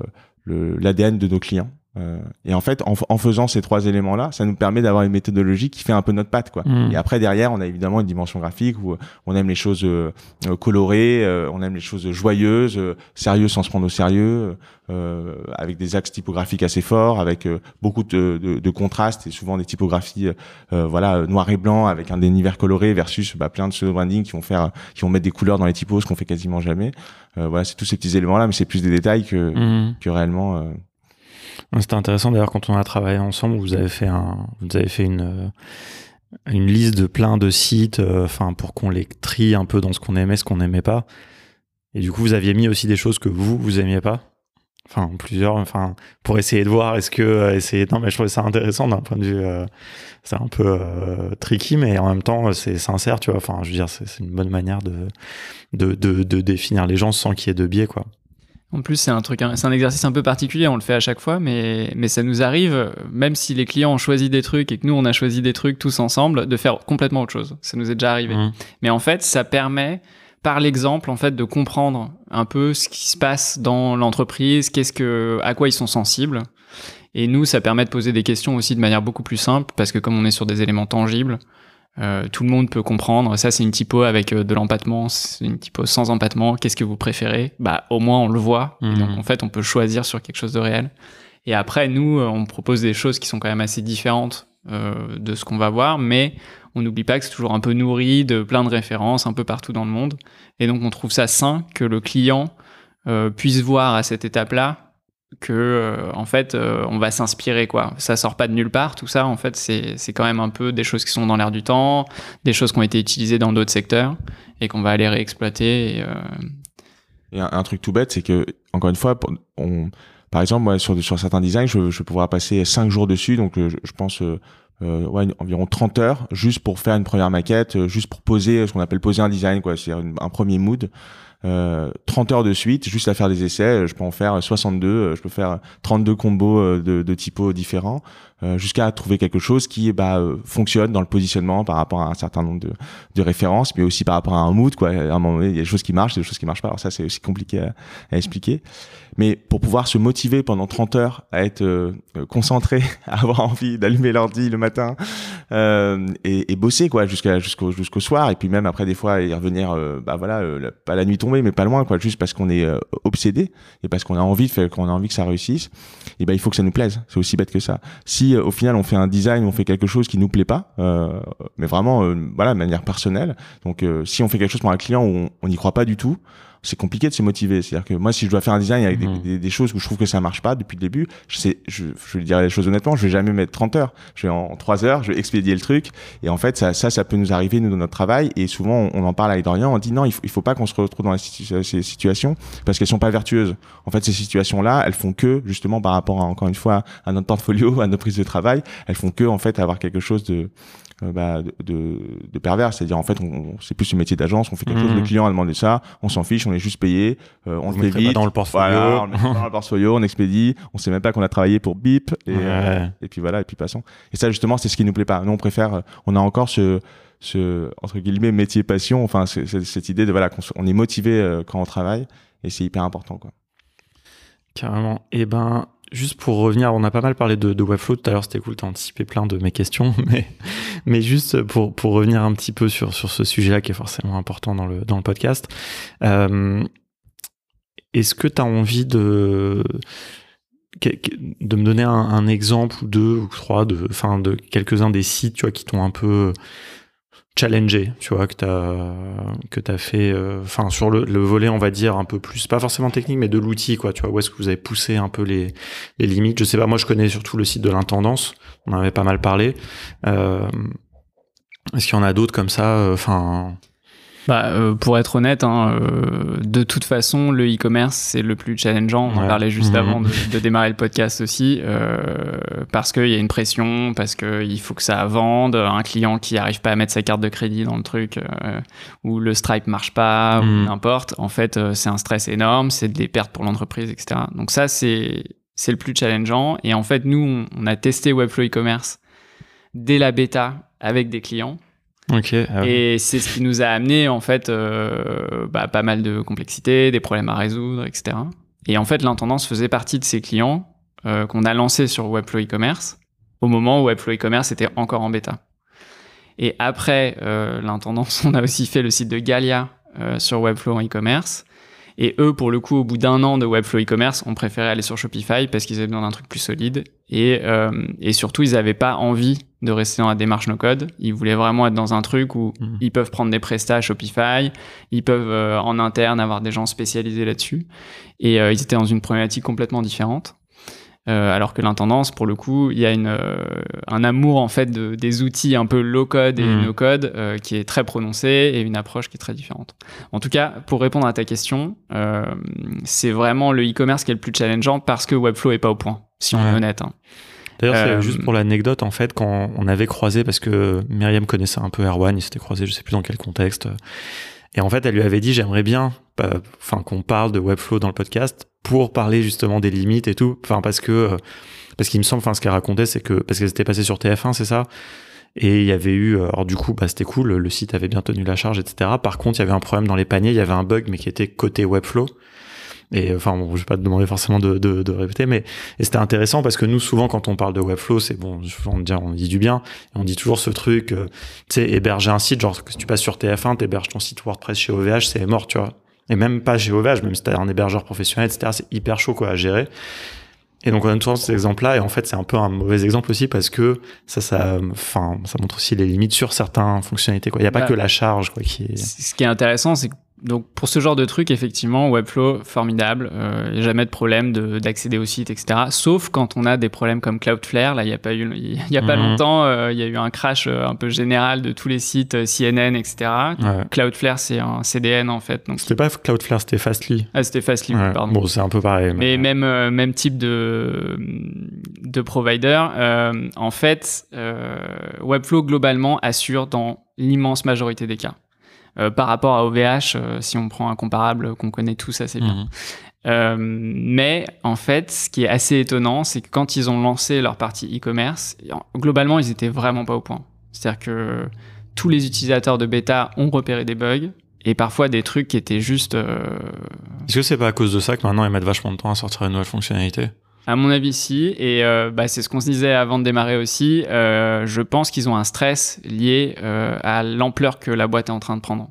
l'ADN de nos clients. Euh, et en fait, en, en, faisant ces trois éléments-là, ça nous permet d'avoir une méthodologie qui fait un peu notre patte, quoi. Mmh. Et après, derrière, on a évidemment une dimension graphique où on aime les choses euh, colorées, euh, on aime les choses joyeuses, sérieuses sans se prendre au sérieux, avec des axes typographiques assez forts, avec beaucoup de, de, de, contrastes et souvent des typographies, voilà, noir et blanc, avec un univers coloré versus bah, plein de pseudo branding qui vont faire, qui vont mettre des couleurs dans les typos, ce qu'on fait quasiment jamais. voilà, c'est tous ces petits éléments-là, mais c'est plus des détails que, mmh. que réellement. C'était intéressant d'ailleurs quand on a travaillé ensemble, vous avez fait avez fait une euh, une liste de plein de sites, euh, pour qu'on les trie un peu dans ce qu'on aimait, ce qu'on n'aimait pas. Et du coup, vous aviez mis aussi des choses que vous vous aimiez pas. Enfin, plusieurs, enfin, pour essayer de voir, est-ce que euh, essayer. Non, mais je trouvais ça intéressant d'un point de vue. c'est un peu tricky, mais en même temps, c'est sincère, tu vois. Enfin, je veux dire, c'est une bonne manière de, de définir les gens sans qu'il y ait de biais, quoi. En plus, c'est un truc, c'est un exercice un peu particulier. On le fait à chaque fois, mais mais ça nous arrive, même si les clients ont choisi des trucs et que nous on a choisi des trucs tous ensemble, de faire complètement autre chose. Ça nous est déjà arrivé. Mmh. Mais en fait, ça permet par l'exemple en fait de comprendre un peu ce qui se passe dans l'entreprise, qu'est-ce que, à quoi ils sont sensibles. Et nous, ça permet de poser des questions aussi de manière beaucoup plus simple parce que comme on est sur des éléments tangibles, euh, tout le monde peut comprendre. Ça, c'est une typo avec euh, de l'empattement, c'est une typo sans empattement. Qu'est-ce que vous préférez? Bah, au moins on le voit. donc mhm. en fait, on peut choisir sur quelque chose de réel. Et après, nous, euh, on propose des choses qui sont quand même assez différentes euh, de ce qu'on va voir, mais on n'oublie pas que c'est toujours un peu nourri de plein de références un peu partout dans le monde. Et donc, on trouve ça sain que le client euh, puisse voir à cette étape-là que euh, en fait euh, on va s'inspirer quoi. Ça sort pas de nulle part tout ça en fait c'est quand même un peu des choses qui sont dans l'air du temps des choses qui ont été utilisées dans d'autres secteurs et qu'on va aller réexploiter et, euh... un, truc tout bête c'est que encore une fois par exemple moi sur sur certains designs je, je pouvoir passer 5 jours dessus donc je, je pense environ 30 heures juste pour faire une première maquette juste pour poser ce qu'on appelle poser un design quoi c'est un premier mood euh, 30 heures de suite, juste à faire des essais. Je peux en faire 62, je peux faire 32 combos euh, de, de typos différents. Euh, jusqu'à trouver quelque chose qui bah, euh, fonctionne dans le positionnement par rapport à un certain nombre de, de références, mais aussi par rapport à un mood. Quoi. À un moment donné, il y a des choses qui marchent, des choses qui marchent pas. Alors ça, c'est aussi compliqué à, à, expliquer. Mais pour pouvoir se motiver pendant 30 heures à être euh, concentré, à avoir envie d'allumer l'ordi le matin euh, et, et, bosser quoi jusqu'à jusqu'au jusqu'au soir, et puis même après des fois y revenir, bah voilà, pas la nuit tombée, mais pas loin, quoi, juste parce qu'on est obsédé et parce qu'on a envie de qu'on a envie que ça réussisse. Et ben il faut que ça nous plaise. C'est aussi bête que ça. Si euh, au final on fait un design, on fait quelque chose qui nous plaît pas, euh, mais vraiment euh, voilà de manière personnelle. Donc si on fait quelque chose pour un client où on n'y croit pas du tout, c'est compliqué de se motiver. C'est-à-dire que moi, si je dois faire un design avec des, mhm. des, choses où je trouve que ça marche pas depuis le début, je sais, je, je vais dire les choses honnêtement, je vais jamais mettre 30 heures. Je vais en 3 heures, je vais expédier le truc. Et en fait, ça, ça, ça peut nous arriver, nous, dans notre travail. Et souvent, on, en parle avec Dorian, on dit non, il faut, il faut pas qu'on se retrouve dans ces situations parce qu'elles sont pas vertueuses. En fait, ces situations-là, elles font que, justement, par rapport à, encore une fois, à notre portfolio, à nos prises de travail, elles font que, en fait, avoir quelque chose de, euh, bah, de, de, pervers. C'est-à-dire, en fait, on, c'est plus le métier d'agence, on fait quelque chose, le mmh. client a demandé ça, on s'en fiche, on est juste payé, euh, on le vite. dans le portfolio. Voilà, on le met dans le portfolio, on expédie, on sait même pas qu'on a travaillé pour Bip, et, euh, et puis voilà, et puis passons. Et ça, justement, c'est ce qui nous plaît pas. Nous, on préfère, on a encore ce, ce entre guillemets métier passion enfin cette idée de voilà qu'on on est motivé quand on travaille et c'est hyper important quoi carrément et eh ben juste pour revenir, on a pas mal parlé de, Webflow tout à l'heure, c'était cool, t'as anticipé plein de mes questions, mais, juste pour, revenir un petit peu sur, ce sujet-là qui est forcément important dans le, podcast. Euh, est-ce que tu as envie de, de me donner un, exemple ou deux ou trois de, enfin, de quelques-uns des sites qui t'ont un peu challengé, tu vois, que tu as, que fait, euh, enfin, sur le, volet, on va dire, un peu plus, pas forcément technique, mais de l'outil, quoi, tu vois, où est-ce que vous avez poussé un peu les, les limites. Je sais pas, moi, je connais surtout le site de l'intendance, on en avait pas mal parlé. Euh, est-ce qu'il y en a d'autres comme ça, euh, enfin bah, euh, pour être honnête, hein, euh, de toute façon, le e-commerce, c'est le plus challengeant. On en parlait juste mhm. avant de, de, démarrer le podcast aussi, euh, parce qu'il y a une pression, parce qu'il faut que ça vende. Un client qui n'arrive pas à mettre sa carte de crédit dans le truc, euh, ou le Stripe marche pas, ou mhm. n'importe. En fait, euh, c'est un stress énorme, c'est des pertes pour l'entreprise, etc. Donc ça, c'est c'est le plus challengeant. Et en fait, nous, on a testé Webflow e-commerce dès la bêta avec des clients. Ah et c'est ce qui nous a amené en fait euh, bah, pas mal de complexité, des problèmes à résoudre, etc. Et en fait, l'intendance faisait partie de ces clients euh, qu'on a lancés sur Webflow e-commerce au moment où Webflow e-commerce était encore en bêta. Et après euh, l'intendance, on a aussi fait le site de Galia euh, sur Webflow e-commerce. Et eux, pour le coup, au bout d'un an de Webflow e-commerce, ont préféré aller sur Shopify parce qu'ils avaient besoin d'un truc plus solide. Et, euh, et surtout, ils n'avaient pas envie de rester dans la démarche no-code. Ils voulaient vraiment être dans un truc où mhm. ils peuvent prendre des prestats à Shopify, ils peuvent euh, en interne avoir des gens spécialisés là-dessus. Et euh, ils étaient dans une problématique complètement différente. Euh, alors que l'intendance, pour le coup, il y a une, un amour en fait de, des outils un peu low code et mmh. no code euh, qui est très prononcé et une approche qui est très différente. En tout cas, pour répondre à ta question, c'est vraiment le e-commerce qui est le plus challengeant parce que Webflow est pas au point, si on est honnête. Hein. D'ailleurs, juste pour l'anecdote, en fait, quand on avait croisé, parce que Myriam connaissait un peu Erwan, il s'était croisé, je sais plus dans quel contexte, et en fait, elle lui avait dit, j'aimerais bien, enfin, qu'on parle de Webflow dans le podcast pour parler justement des limites et tout. Enfin, parce que, euh, parce qu'il me semble, enfin, ce qu'elle racontait, c'est que, parce qu'elle était passée sur TF1, c'est ça? Et il y avait eu, alors du coup, bah, c'était cool, le site avait bien tenu la charge, etc. Par contre, il y avait un problème dans les paniers, il y avait un bug, mais qui était côté Webflow. Et enfin, bon, je vais pas te demander forcément de, de, de répéter, mais c'était intéressant parce que nous, souvent, quand on parle de Webflow, c'est bon, on dit, on dit du bien, et on dit toujours ce truc, euh, tu sais, héberger un site, genre si tu passes sur TF1, t'héberges ton site WordPress chez OVH, c'est mort, tu vois. Et même pas chez OVH, même si t'as un hébergeur professionnel, etc., c'est hyper chaud quoi à gérer. Et donc on a toujours cet exemple-là, et en fait c'est un peu un mauvais exemple aussi parce que ça, ça, enfin, ça montre aussi les limites sur certaines fonctionnalités. Quoi. Il n'y a pas bah, que la charge quoi, qui est... Ce qui est intéressant, c'est que donc pour ce genre de truc, effectivement, Webflow, formidable. Il n'y a jamais de problème d'accéder au site, etc. Sauf quand on a des problèmes comme Cloudflare. Là, il n'y a pas eu, il y a pas mhm. longtemps, euh, il y a eu un crash euh, un peu général de tous les sites euh, CNN, etc. Cloudflare, c'est un CDN en fait. C'était pas Cloudflare, c'était Fastly. Ah, c'était Fastly, pardon. Bon, c'est un peu pareil. Mais, même, même type de, de provider. en fait, Webflow, globalement, assure dans l'immense majorité des cas. Euh, par rapport à OVH, euh, si on prend un comparable qu'on connaît tous assez bien. Mhm. Euh, mais en fait, ce qui est assez étonnant, c'est que quand ils ont lancé leur partie e-commerce, globalement, ils étaient vraiment pas au point. C'est-à-dire que tous les utilisateurs de bêta ont repéré des bugs et parfois des trucs qui étaient juste. Est-ce que c'est pas à cause de ça que maintenant ils mettent vachement de temps à sortir une nouvelle fonctionnalité? À mon avis, si. Et euh, bah, c'est ce qu'on se disait avant de démarrer aussi. Euh, je pense qu'ils ont un stress lié euh, à l'ampleur que la boîte est en train de prendre.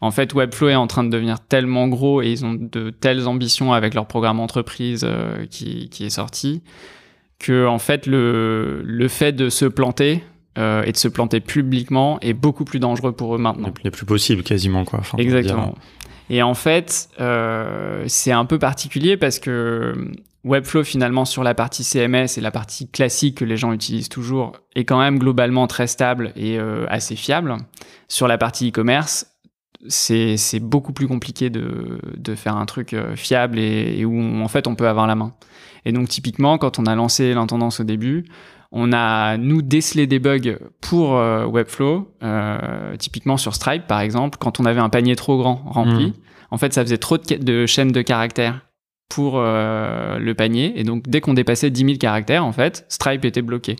En fait, Webflow est en train de devenir tellement gros et ils ont de telles ambitions avec leur programme entreprise qui, qui, est sorti que en fait le, le fait de se planter et de se planter publiquement est beaucoup plus dangereux pour eux maintenant. Il n'est plus possible quasiment quoi. Exactement. Et en fait, c'est un peu particulier parce que Webflow finalement sur la partie CMS et la partie classique que les gens utilisent toujours est quand même globalement très stable et euh, assez fiable. Sur la partie e-commerce, c'est beaucoup plus compliqué de, de, faire un truc euh, fiable et, où en fait on peut avoir la main. Et donc typiquement quand on a lancé l'intendance au début, on a nous décelé des bugs pour euh, Webflow, typiquement sur Stripe par exemple, quand on avait un panier trop grand rempli, mmh. en fait ça faisait trop de, de chaînes de caractères pour euh, le panier. Et donc, dès qu'on dépassait 10 000 caractères, en fait, Stripe était bloqué.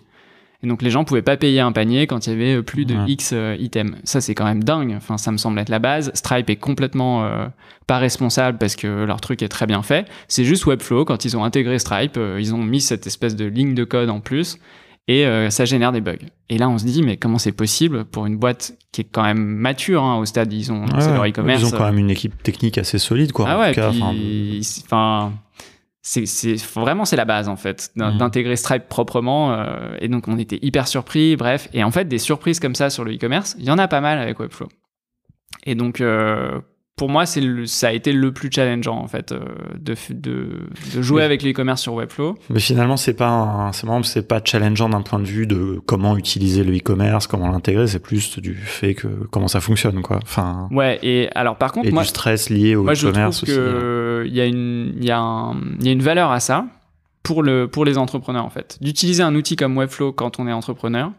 Et donc les gens pouvaient pas payer un panier quand il y avait euh, plus de Ouais. X euh, items. Ça c'est quand même dingue. Enfin, ça me semble être la base. Stripe est complètement euh, pas responsable parce que leur truc est très bien fait. C'est juste Webflow quand ils ont intégré Stripe, ils ont mis cette espèce de ligne de code en plus et euh, ça génère des bugs. Et là on se dit mais comment c'est possible pour une boîte qui est quand même mature hein, au stade ils ont Ouais, leur e-commerce. Ils ont quand même une équipe technique assez solide, quoi. Ah en ouais, tout cas, puis, c'est- enfin, c'est, c'est vraiment c'est la base en fait Mhm. d'intégrer Stripe proprement. euh, et donc on était hyper surpris, bref. Et en fait des surprises comme ça sur le e-commerce, il y en a pas mal avec Webflow. Et donc euh, pour moi c'est ça a été le plus challengeant en fait euh, de, f- de, de jouer Oui. avec le e-commerce sur Webflow. Mais finalement, c'est pas, c'est pas challengeant d'un point de vue de comment utiliser le e-commerce, comment l'intégrer. C'est plus du fait que comment ça fonctionne, quoi. Enfin, Ouais. Et alors par contre et moi du stress lié au Moi, je trouve e-commerce aussi. il y a une, il y y a une valeur à ça pour le, pour les entrepreneurs en fait. D'utiliser un outil comme Webflow quand on est entrepreneur,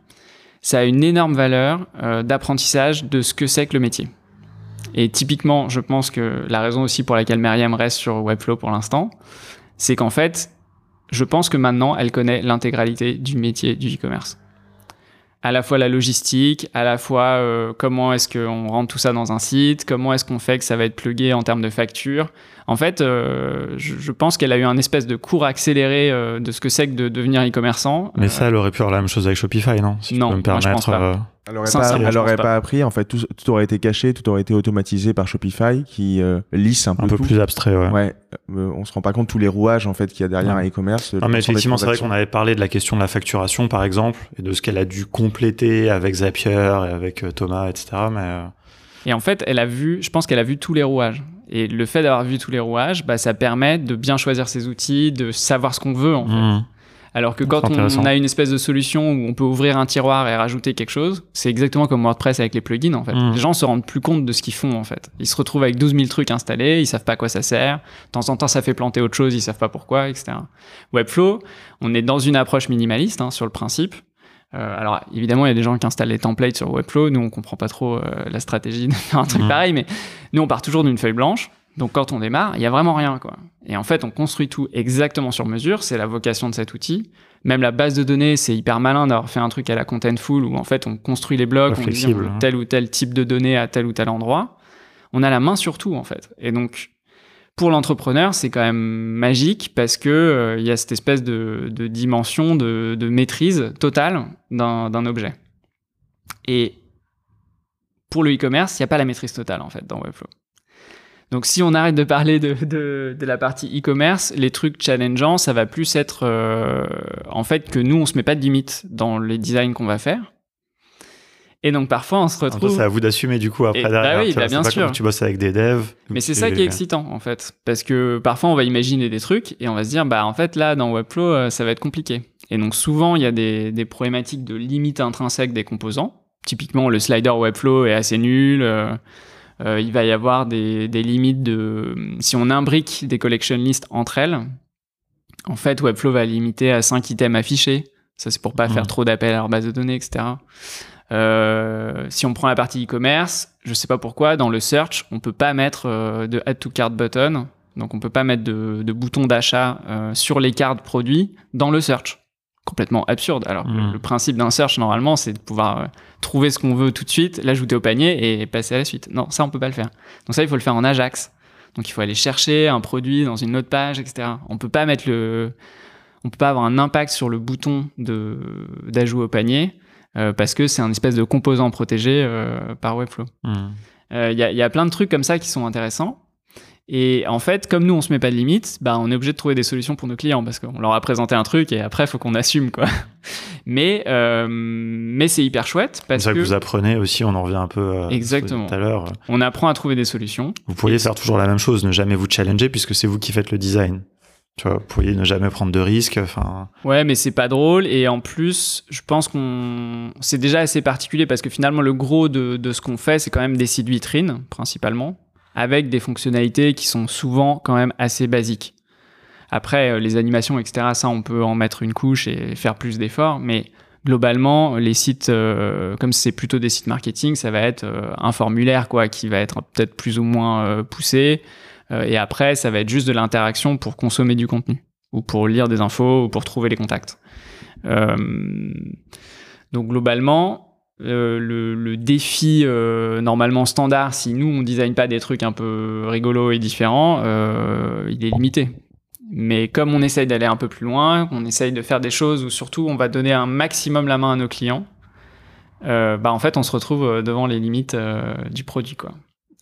ça a une énorme valeur euh, d'apprentissage de ce que c'est que le métier. Et typiquement, je pense que la raison aussi pour laquelle Myriam reste sur Webflow pour l'instant, c'est qu'en fait, je pense que maintenant, elle connaît l'intégralité du métier du e-commerce. À la fois la logistique, à la fois euh, comment est-ce qu'on rentre tout ça dans un site, comment est-ce qu'on fait que ça va être plugué en termes de facture. En fait, euh, je, je pense qu'elle a eu un espèce de cours accéléré euh, de ce que c'est que de devenir e-commerçant. Mais ça, elle aurait pu avoir la même chose avec Shopify, non? Si Non, tu peux me moi, je permettre. pense pas. Elle aurait Sincèrement, pas, je elle aurait pense pas. pas. appris. En fait, tout, tout aurait été caché, tout aurait été automatisé par Shopify qui euh, lisse un peu un peu tout. plus abstrait, ouais. Ouais, euh, on se rend pas compte tous les rouages en fait qu'il y a derrière Ouais. un e-commerce. Non, mais effectivement, c'est vrai qu'on avait parlé de la question de la facturation, par exemple, et de ce qu'elle a dû compléter avec Zapier et avec euh, Thomas, etc. Mais euh, Et en fait, elle a vu, je pense qu'elle a vu tous les rouages. Et le fait d'avoir vu tous les rouages, bah, ça permet de bien choisir ses outils, de savoir ce qu'on veut. En fait. Alors que quand on a une espèce de solution où on peut ouvrir un tiroir et rajouter quelque chose, c'est exactement comme WordPress avec les plugins en fait. Mm. Les gens se rendent plus compte de ce qu'ils font en fait. Ils se retrouvent avec 12 000 trucs installés, ils savent pas à quoi ça sert. De temps en temps, ça fait planter autre chose, ils savent pas pourquoi, etc. Webflow, on est dans une approche minimaliste hein, sur le principe. Euh, alors évidemment, il y a des gens qui installent les templates sur Webflow. Nous, on comprend pas trop euh, la stratégie de faire un truc Mhm. pareil, mais nous, on part toujours d'une feuille blanche. Donc quand on démarre, il y a vraiment rien quoi. Et en fait, on construit tout exactement sur mesure. C'est la vocation de cet outil. Même la base de données, c'est hyper malin d'avoir fait un truc à la Contentful où en fait on construit les blocs, on dit hein. tel ou tel type de données à tel ou tel endroit. On a la main sur tout en fait. Et donc pour l'entrepreneur, c'est quand même magique parce que euh, il y a cette espèce de, de dimension de, de maîtrise totale d'un objet. Et pour le e-commerce, il n'y a pas la maîtrise totale en fait dans Webflow. Donc si on arrête de parler de, de, de la partie e-commerce, les trucs challengeants, ça va plus être euh, en fait que nous, on se met pas de limite dans les designs qu'on va faire. Et donc parfois, on se retrouve... c'est à vous d'assumer du coup après Et- bah derrière. oui, tu vois, bah, bien pas sûr. tu bosses avec des devs. Mais c'est ça qui est excitant en fait, parce que parfois on va imaginer des trucs et on va se dire bah en fait là dans Webflow euh, ça va être compliqué. Et donc souvent il y a des, des problématiques de limite intrinsèque des composants. Typiquement le slider Webflow est assez nul. euh, il va y avoir des, des limites de si on imbrique des collection lists entre elles. En fait Webflow va limiter à 5 items affichés. Ça c'est pour pas faire trop d'appels à leur base de données etc. Euh, si on prend la partie e-commerce, je sais pas pourquoi, dans le search, on peut pas mettre euh, de add to cart button, donc on peut pas mettre de, de bouton d'achat euh, sur les cartes produits dans le search. Complètement absurde. Alors Mm. le principe d'un search normalement, c'est de pouvoir euh, trouver ce qu'on veut tout de suite, l'ajouter au panier et passer à la suite. Non, ça on peut pas le faire. Donc ça il faut le faire en Ajax. Donc il faut aller chercher un produit dans une autre page, etc. On peut pas mettre le, on peut pas avoir un impact sur le bouton de d'ajout au panier euh, parce que c'est un espèce de composant protégé euh, par Webflow. Hmm. Il y, a, y a plein de trucs comme ça qui sont intéressants. Et en fait, comme nous, on se met pas de limites, bah, on est obligé de trouver des solutions pour nos clients parce qu'on leur a présenté un truc et après, il faut qu'on assume. quoi. Mais, euh, mais c'est hyper chouette C'est parce ça que, que vous apprenez aussi, on en revient un peu à Exactement. tout à l'heure. on apprend à trouver des solutions. Vous pourriez faire toujours la même chose, ne jamais vous challenger puisque c'est vous qui faites le design. Tu vois, vous pourriez ne jamais prendre de risques. Enfin, Ouais, mais c'est pas drôle. Et en plus, je pense qu'on. C'est déjà assez particulier parce que finalement, le gros de, de ce qu'on fait, c'est quand même des sites vitrines, principalement, avec des fonctionnalités qui sont souvent quand même assez basiques. Après, euh, les animations, etc., ça, on peut en mettre une couche et faire plus d'efforts. Mais globalement, les sites, euh, comme c'est plutôt des sites marketing, ça va être euh, un formulaire, quoi, qui va être peut-être plus ou moins poussé. Et après, ça va être juste de l'interaction pour consommer du contenu ou pour lire des infos ou pour trouver les contacts. donc globalement, euh, le, défi euh, normalement standard, si nous on design pas des trucs un peu rigolos et différents, euh, il est limité. Mais comme on essaye d'aller un peu plus loin, on essaye de faire des choses où surtout on va donner un maximum la main à nos clients, bah en fait on se retrouve devant les limites du produit quoi.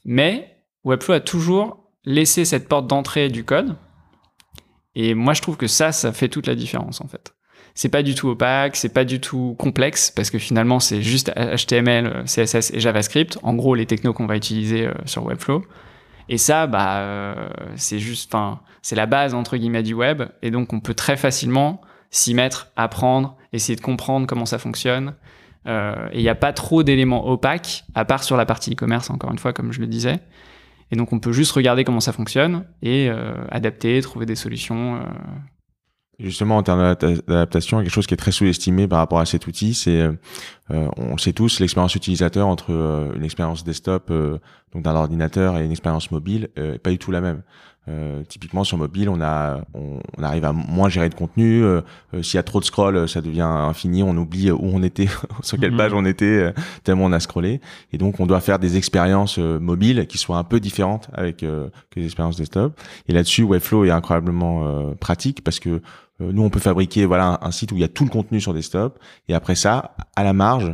Mais Webflow a toujours laissé cette porte d'entrée du code. Et moi je trouve que ça, ça fait toute la différence en fait c'est pas du tout opaque, c'est pas du tout complexe parce que finalement c'est juste HTML, CSS et JavaScript. En gros, les technos qu'on va utiliser euh, sur Webflow. Et ça, bah, euh, c'est juste, enfin, c'est la base entre guillemets du web. Et donc, on peut très facilement s'y mettre, apprendre, essayer de comprendre comment ça fonctionne. Euh, et il n'y a pas trop d'éléments opaques, à part sur la partie e-commerce, encore une fois, comme je le disais. Et donc, on peut juste regarder comment ça fonctionne et adapter, trouver des solutions Justement, en termes d'adaptation, quelque chose qui est très sous-estimé par rapport à cet outil, c'est, euh, on sait tous, l'expérience utilisateur entre euh, une expérience desktop, euh, donc d'un ordinateur, et une expérience mobile, est pas du tout la même. Euh, typiquement sur mobile, on a, on, arrive à moins gérer de contenu. Euh, euh, s'il y a trop de scroll, ça devient infini. On oublie où on était, sur quelle page on était, tellement on a scrollé. Et donc, on doit faire des expériences mobiles qui soient un peu différentes avec que les expériences desktop. Et là-dessus, Webflow est incroyablement pratique parce que nous, on peut fabriquer voilà un, site où il y a tout le contenu sur desktop et après ça, à la marge,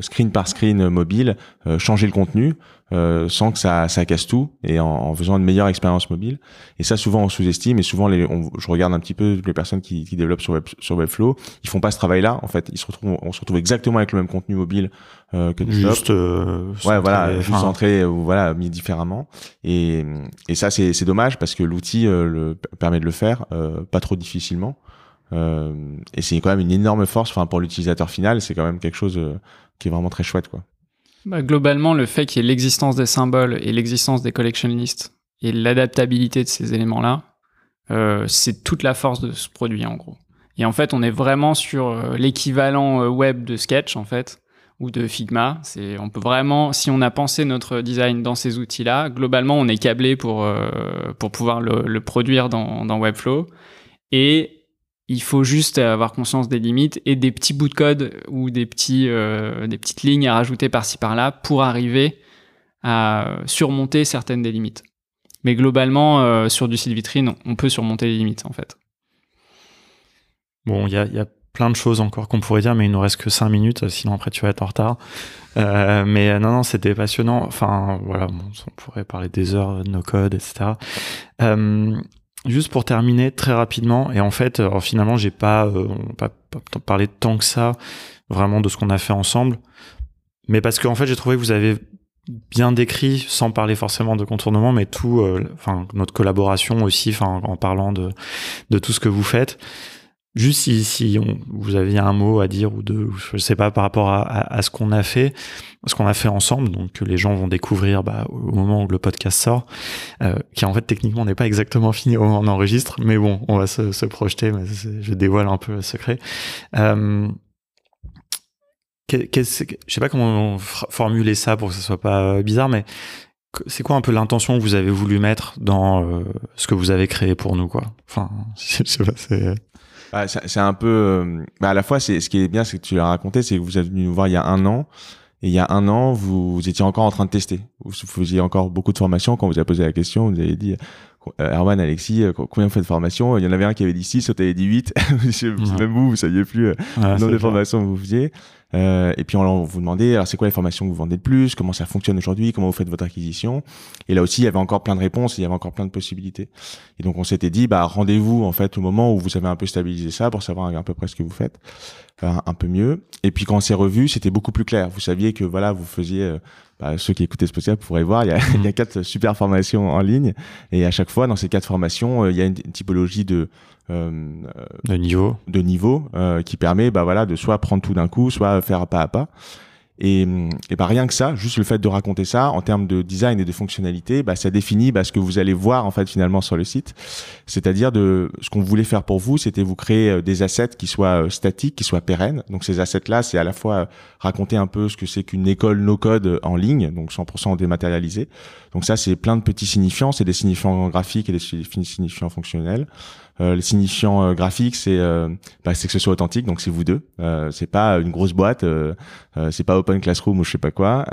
screen par screen mobile, changer le contenu. Euh, sans que ça, ça casse tout et en, en, faisant une meilleure expérience mobile. Et ça, souvent, on sous-estime et souvent, les, je regarde un petit peu les personnes qui, qui développent sur, Web, sur Webflow, ils font pas ce travail-là. En fait, ils se retrouvent, on se retrouve exactement avec le même contenu mobile euh, que juste euh, ouais voilà juste centré voilà mis différemment. Et, et ça c'est c'est dommage parce que l'outil euh, le permet de le faire euh, pas trop difficilement. Euh, et c'est quand même une énorme force enfin pour l'utilisateur final c'est quand même quelque chose qui est vraiment très chouette quoi bah, globalement, le fait qu'il y ait l'existence des symboles et l'existence des collection lists et l'adaptabilité de ces éléments-là, euh, c'est toute la force de ce produit en gros. Et en fait, on est vraiment sur euh, l'équivalent euh, web de Sketch en fait ou de Figma. C'est, on peut vraiment, si on a pensé notre design dans ces outils-là, globalement, on est câblé pour pour pouvoir le, le produire dans, dans Webflow. Et il faut juste avoir conscience des limites et des petits bouts de code ou euh, des petites lignes à rajouter par-ci par-là pour arriver à surmonter certaines des limites. Mais globalement, euh, sur du site vitrine, on peut surmonter les limites en fait. Bon, il y a, plein de choses encore qu'on pourrait dire, mais il nous reste que 5 minutes, sinon après tu vas être en retard. Euh, mais non, non, c'était passionnant. Enfin, voilà, on pourrait parler des heures, de nos codes, etc. Juste pour terminer très rapidement, et en fait, alors finalement, j'ai pas, euh, pas, parlé tant que ça vraiment de ce qu'on a fait ensemble, mais parce qu'en fait, j'ai trouvé que vous avez bien décrit, sans parler forcément de contournement, mais tout, euh, enfin notre collaboration aussi, en parlant de tout ce que vous faites. Juste si, si on, vous aviez un mot à dire ou deux, je sais pas, par rapport à, à, ce qu'on a fait, ce qu'on a fait ensemble, donc que les gens vont découvrir bah, au moment où le podcast sort, euh, qui en fait techniquement n'est pas exactement fini au moment où on enregistre, mais bon, on va se, se projeter, mais je dévoile un peu le secret. Euh, je sais pas comment formuler ça pour que ce soit pas bizarre, mais c'est quoi un peu l'intention que vous avez voulu mettre dans euh, ce que vous avez créé pour nous, quoi? Enfin, je sais pas, c'est bah, c'est un peu, euh, bah, à la fois, c'est ce qui est bien, c'est que tu l'as raconté, c'est que vous êtes venu nous voir il y a un an. Et il y a un an, vous, étiez encore en train de tester. Vous faisiez encore beaucoup de formations. Quand vous avez posé la question, vous avez dit, euh, Erwan, Alexis, euh, combien vous faites de formations? Il y en avait un qui avait dit 6, l'autre avait dit 8. Même vous, vous saviez plus le nombre de formations que vous faisiez. Euh, et puis on vous demandait, alors c'est quoi les formations que vous vendez le plus? Comment ça fonctionne aujourd'hui? Comment vous faites votre acquisition? Et là aussi, il y avait encore plein de réponses, il y avait encore plein de possibilités. Et donc on s'était dit, bah rendez-vous en fait au moment où vous avez un peu stabilisé ça pour savoir à peu près ce que vous faites, un peu mieux. Et puis quand on s'est revu, c'était beaucoup plus clair. Vous saviez que voilà, vous faisiez euh, bah, ceux qui écoutaient ce podcast pourraient voir, il y, a, il y, a, quatre super formations en ligne. Et à chaque fois, dans ces quatre formations, euh, il y a une typologie de, euh, de niveau, de niveau euh, qui permet bah, voilà, de soit prendre tout d'un coup, soit faire pas à pas. Et, et bah, rien que ça, juste le fait de raconter ça, en termes de design et de fonctionnalité, bah, ça définit bah, ce que vous allez voir en fait finalement sur le site. C'est-à-dire de ce qu'on voulait faire pour vous, c'était vous créer euh, des assets qui soient euh, statiques, qui soient pérennes. Donc ces assets-là, c'est à la fois raconter un peu ce que c'est qu'une école no-code en ligne, donc 100% dématérialisé. Donc ça, c'est plein de petits signifiants, c'est des signifiants graphiques et des signifiants fonctionnels. Le signifiant graphique, c'est bah, c'est que ce soit authentique, donc c'est vous deux. c'est pas une grosse boîte, c'est pas Open Classroom ou je sais pas quoi.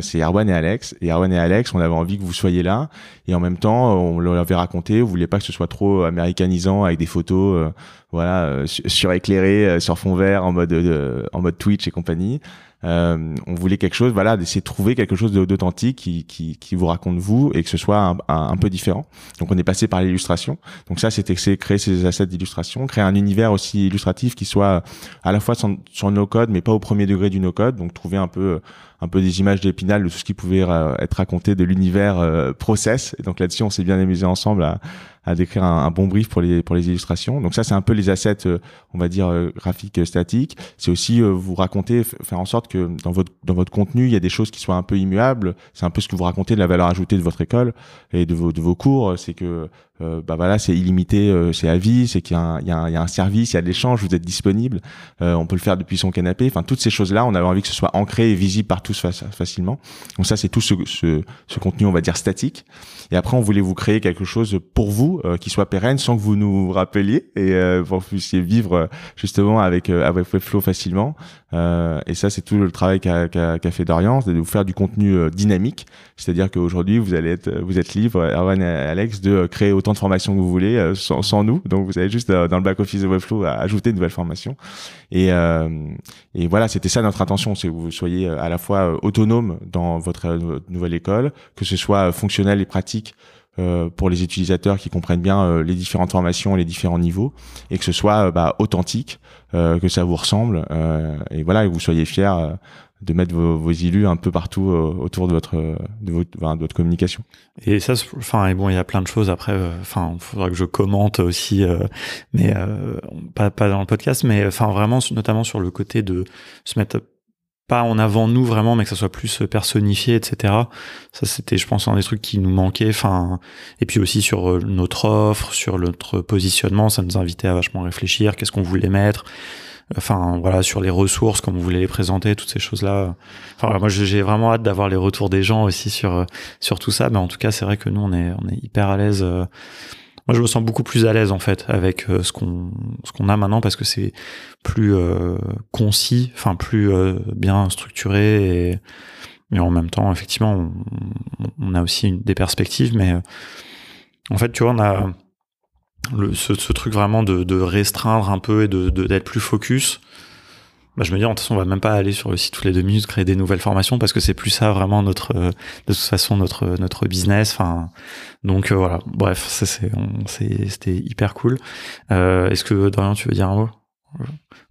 c'est Erwan et Alex. Et Erwan et Alex, on avait envie que vous soyez là, et en même temps, on leur avait raconté, on voulait pas que ce soit trop américanisant avec des photos, voilà, suréclairées sur fond vert en mode en mode Twitch et compagnie. Euh, on voulait quelque chose, voilà, d'essayer de trouver quelque chose d'authentique qui, qui, qui, vous raconte vous et que ce soit un, peu différent. Donc on est passé par l'illustration. Donc ça, c'était créer ces assets d'illustration, créer un univers aussi illustratif qui soit à la fois sur, sur no code, mais pas au premier degré du no code. Donc trouver un peu un peu des images d'épinal de tout ce qui pouvait euh, être raconté de l'univers euh, process. Et donc là-dessus, on s'est bien amusé ensemble à, à décrire un, un, bon brief pour les pour les illustrations. Donc ça, c'est un peu les assets, euh, on va dire graphiques statiques. C'est aussi vous raconter, faire en sorte que dans votre dans votre contenu, il y a des choses qui soient un peu immuables. C'est un peu ce que vous racontez de la valeur ajoutée de votre école et de vos de vos cours. C'est que euh, bah voilà, c'est illimité, euh, c'est à vie, c'est qu'il y, y, y, a un service, il y a de l'échange, vous êtes disponible, euh, on peut le faire depuis son canapé. Enfin, toutes ces choses-là, on avait envie que ce soit ancré et visible par tous facilement. Donc ça, c'est tout ce, ce, ce, contenu, on va dire statique. Et après, on voulait vous créer quelque chose pour vous qui soit pérenne, sans que vous nous rappeliez et pour que vous puissiez vivre justement avec avec Webflow facilement. et ça, c'est tout le travail qu'a qu fait Dorian, c'est de vous faire du contenu dynamique. C'est-à-dire qu'aujourd'hui, vous allez être, vous êtes libre, Erwan et Alex, de créer autant de formations que vous voulez euh, sans, nous. Donc vous avez juste euh, dans le back office de Webflow à ajouter une nouvelle formation. Et, euh, et voilà, c'était ça notre intention, c'est que vous soyez à la fois autonome dans votre nouvelle école, que ce soit fonctionnel et pratique pour les utilisateurs qui comprennent bien les différentes formations, les différents niveaux, et que ce soit bah, authentique, que ça vous ressemble, et voilà, que vous soyez fiers de mettre vos, vos, élus un peu partout euh, autour de votre de votre, de votre communication. Et ça, enfin, et bon, il y a plein de choses après. Euh, enfin, il faudra que je commente aussi, euh, mais pas pas dans le podcast, mais enfin vraiment, notamment sur le côté de se mettre pas en avant nous vraiment, mais que ça soit plus personnifié, etc. Ça, c'était, je pense, un des trucs qui nous manquait. Enfin, et puis aussi sur notre offre, sur notre positionnement, ça nous invitait à vachement réfléchir. Qu'est-ce qu'on voulait mettre? Enfin voilà sur les ressources comme vous voulez les présenter toutes ces choses là enfin moi j'ai vraiment hâte d'avoir les retours des gens aussi sur euh, sur tout ça. Mais en tout cas c'est vrai que nous on est on est hyper à l'aise euh. moi je me sens beaucoup plus à l'aise en fait avec euh, ce qu'on ce qu'on a maintenant parce que c'est plus concis enfin plus bien structuré et mais en même temps effectivement on, on a aussi une, des perspectives. Mais en fait tu vois on a le, ce, ce, truc vraiment de, de, restreindre un peu et de d'être plus focus. Bah, je me dis, de toute façon, on va même pas aller sur le site toutes les deux minutes créer des nouvelles formations parce que c'est plus ça vraiment notre, de toute façon, notre, notre business. Enfin, donc euh, voilà. Bref, c'était hyper cool. Euh, Est-ce que Dorian, tu veux dire un mot?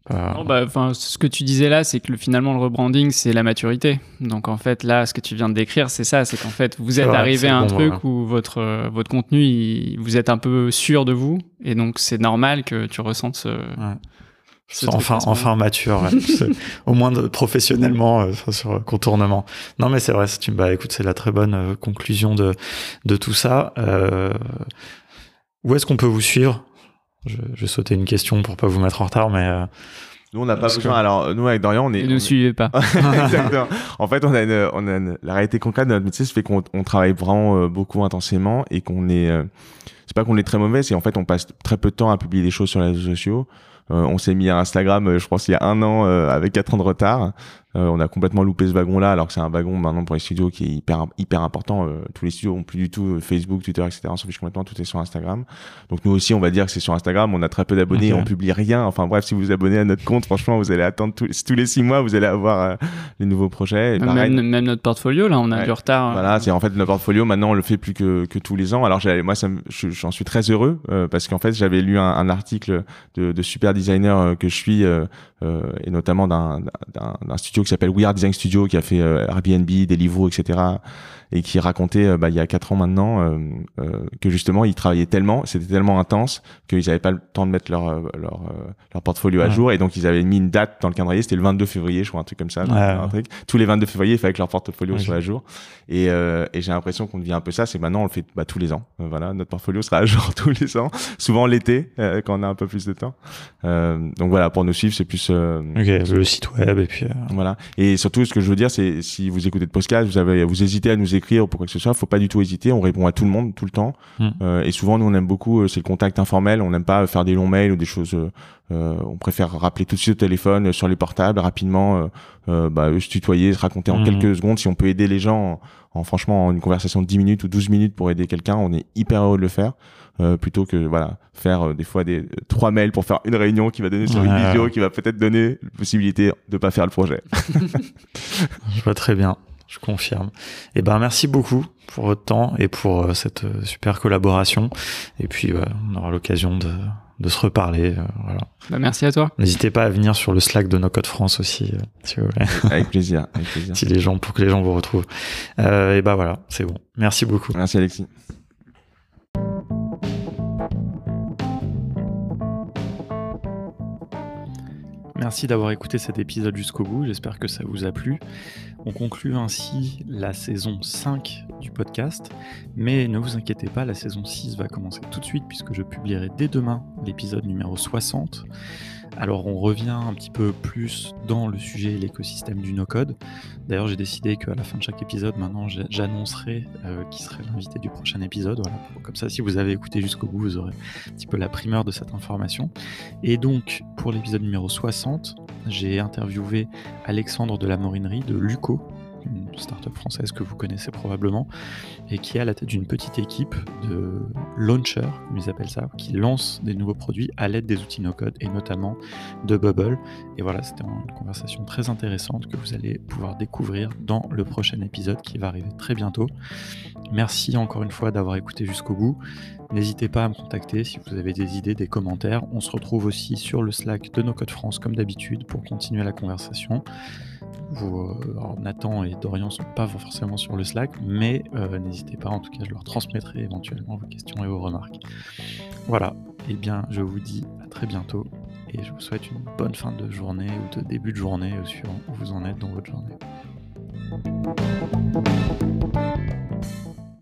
Bah, ce que tu disais là, c'est que finalement le rebranding, c'est la maturité. Donc en fait, là, ce que tu viens de décrire, c'est ça, c'est qu'en fait, vous êtes arrivé à un truc où votre euh, votre contenu, vous êtes un peu sûr de vous, et donc c'est normal que tu ressentes ce. enfin, enfin mature, au moins de, professionnellement euh, sur contournement. Non, mais c'est vrai. Tu bah, écoute, c'est la très bonne euh, conclusion de de tout ça. où est-ce qu'on peut vous suivre? Je, je, vais sauter une question pour pas vous mettre en retard, mais. Euh, nous, on n'a pas besoin. Alors, nous, avec Dorian, on est. Ne nous suivez pas. Exactement. En fait, on a, une, on a une, la réalité concrète de notre métier, fait qu'on on travaille vraiment euh, beaucoup intensément et qu'on est. Euh, c'est pas qu'on est très mauvais, c'est en fait, on passe très peu de temps à publier des choses sur les réseaux sociaux. on s'est mis à Instagram, je pense, il y a un an, avec quatre ans de retard. Euh, on a complètement loupé ce wagon-là, alors que c'est un wagon maintenant pour les studios qui est hyper hyper important. Euh, tous les studios ont plus du tout euh, Facebook, Twitter, etc. On s'en fiche complètement, tout est sur Instagram. Donc nous aussi, on va dire que c'est sur Instagram. On a très peu d'abonnés, on publie rien. Enfin bref, si vous vous abonnez à notre compte, franchement, vous allez attendre tous, les six mois, vous allez avoir les nouveaux projets. même, même, notre portfolio, là, on a du retard. Voilà, c'est en fait notre portfolio. Maintenant, on le fait plus que, que tous les ans. Alors moi, j'en suis très heureux parce qu'en fait, j'avais lu un, article de, de, super designer que je suis et notamment d'un studio qui s'appelle We Are Design Studio qui a fait euh, Airbnb, Deliveroo, etc et qui racontait euh, bah, il y a quatre ans maintenant euh, euh, que justement ils travaillaient tellement, c'était tellement intense qu'ils n'avaient pas le temps de mettre leur leur, leur portfolio à jour et donc ils avaient mis une date dans le calendrier, c'était le 22 février, je crois un truc comme ça, un truc. Tous les 22 février, il fallait que leur portfolio soit à jour et, et j'ai l'impression qu'on devient un peu ça, c'est maintenant on le fait bah, tous les ans. voilà, notre portfolio sera à jour tous les ans, souvent l'été quand on a un peu plus de temps. donc voilà, pour nous suivre, c'est plus euh, Ok, le site web et puis. euh, voilà. Et surtout, ce que je veux dire, c'est si vous écoutez de podcast, vous avez, vous hésitez à nous écrire pour quoi que ce soit, faut pas du tout hésiter. On répond à tout le monde, tout le temps. Mm. Euh, et souvent, nous, on aime beaucoup, euh, c'est le contact informel. On n'aime pas faire des longs mails ou des choses. euh, on préfère rappeler tout de suite au téléphone, sur les portables, rapidement, bah, se tutoyer, se raconter en Mm. quelques secondes. Si on peut aider les gens en, en, franchement en une conversation de 10 minutes ou 12 minutes pour aider quelqu'un, on est hyper heureux de le faire. Plutôt que voilà faire des fois des trois mails pour faire une réunion qui va donner sur une vidéo qui va peut-être donner la possibilité de pas faire le projet. Je vois très bien, je confirme. Et ben merci beaucoup pour votre temps et pour euh, cette euh, super collaboration. Et puis ouais, on aura l'occasion de, de se reparler. euh, voilà. Bah, merci à toi. N'hésitez pas à venir sur le Slack de No Code France aussi, euh, si vous voulez, avec plaisir, avec plaisir. si les gens, pour que les gens vous retrouvent. Euh, et ben voilà, c'est bon. Merci beaucoup. Merci Alexis. Merci d'avoir écouté cet épisode jusqu'au bout, j'espère que ça vous a plu. On conclut ainsi la saison 5 du podcast, mais ne vous inquiétez pas, la saison 6 va commencer tout de suite puisque je publierai dès demain l'épisode numéro 60. Alors on revient un petit peu plus dans le sujet et l'écosystème du no-code. D'ailleurs j'ai décidé qu'à la fin de chaque épisode, maintenant j'a- j'annoncerai euh, qui serait l'invité du prochain épisode. Voilà. Comme ça, si vous avez écouté jusqu'au bout, vous aurez un petit peu la primeur de cette information. Et donc, pour l'épisode numéro 60, j'ai interviewé Alexandre de la Morinerie de Luco, une startup française que vous connaissez probablement, et qui est à la tête d'une petite équipe de launchers, comme ils appellent ça, qui lancent des nouveaux produits à l'aide des outils no-code, et notamment de Bubble. Et voilà, c'était une conversation très intéressante que vous allez pouvoir découvrir dans le prochain épisode qui va arriver très bientôt. Merci encore une fois d'avoir écouté jusqu'au bout. N'hésitez pas à me contacter si vous avez des idées, des commentaires. On se retrouve aussi sur le Slack de No Code France comme d'habitude pour continuer la conversation. Euh, Nathan et Dorian sont pas forcément sur le Slack, mais euh, n'hésitez pas, en tout cas je leur transmettrai éventuellement vos questions et vos remarques. Voilà, et bien je vous dis à très bientôt et je vous souhaite une bonne fin de journée ou de début de journée, euh, suivant où vous en êtes dans votre journée.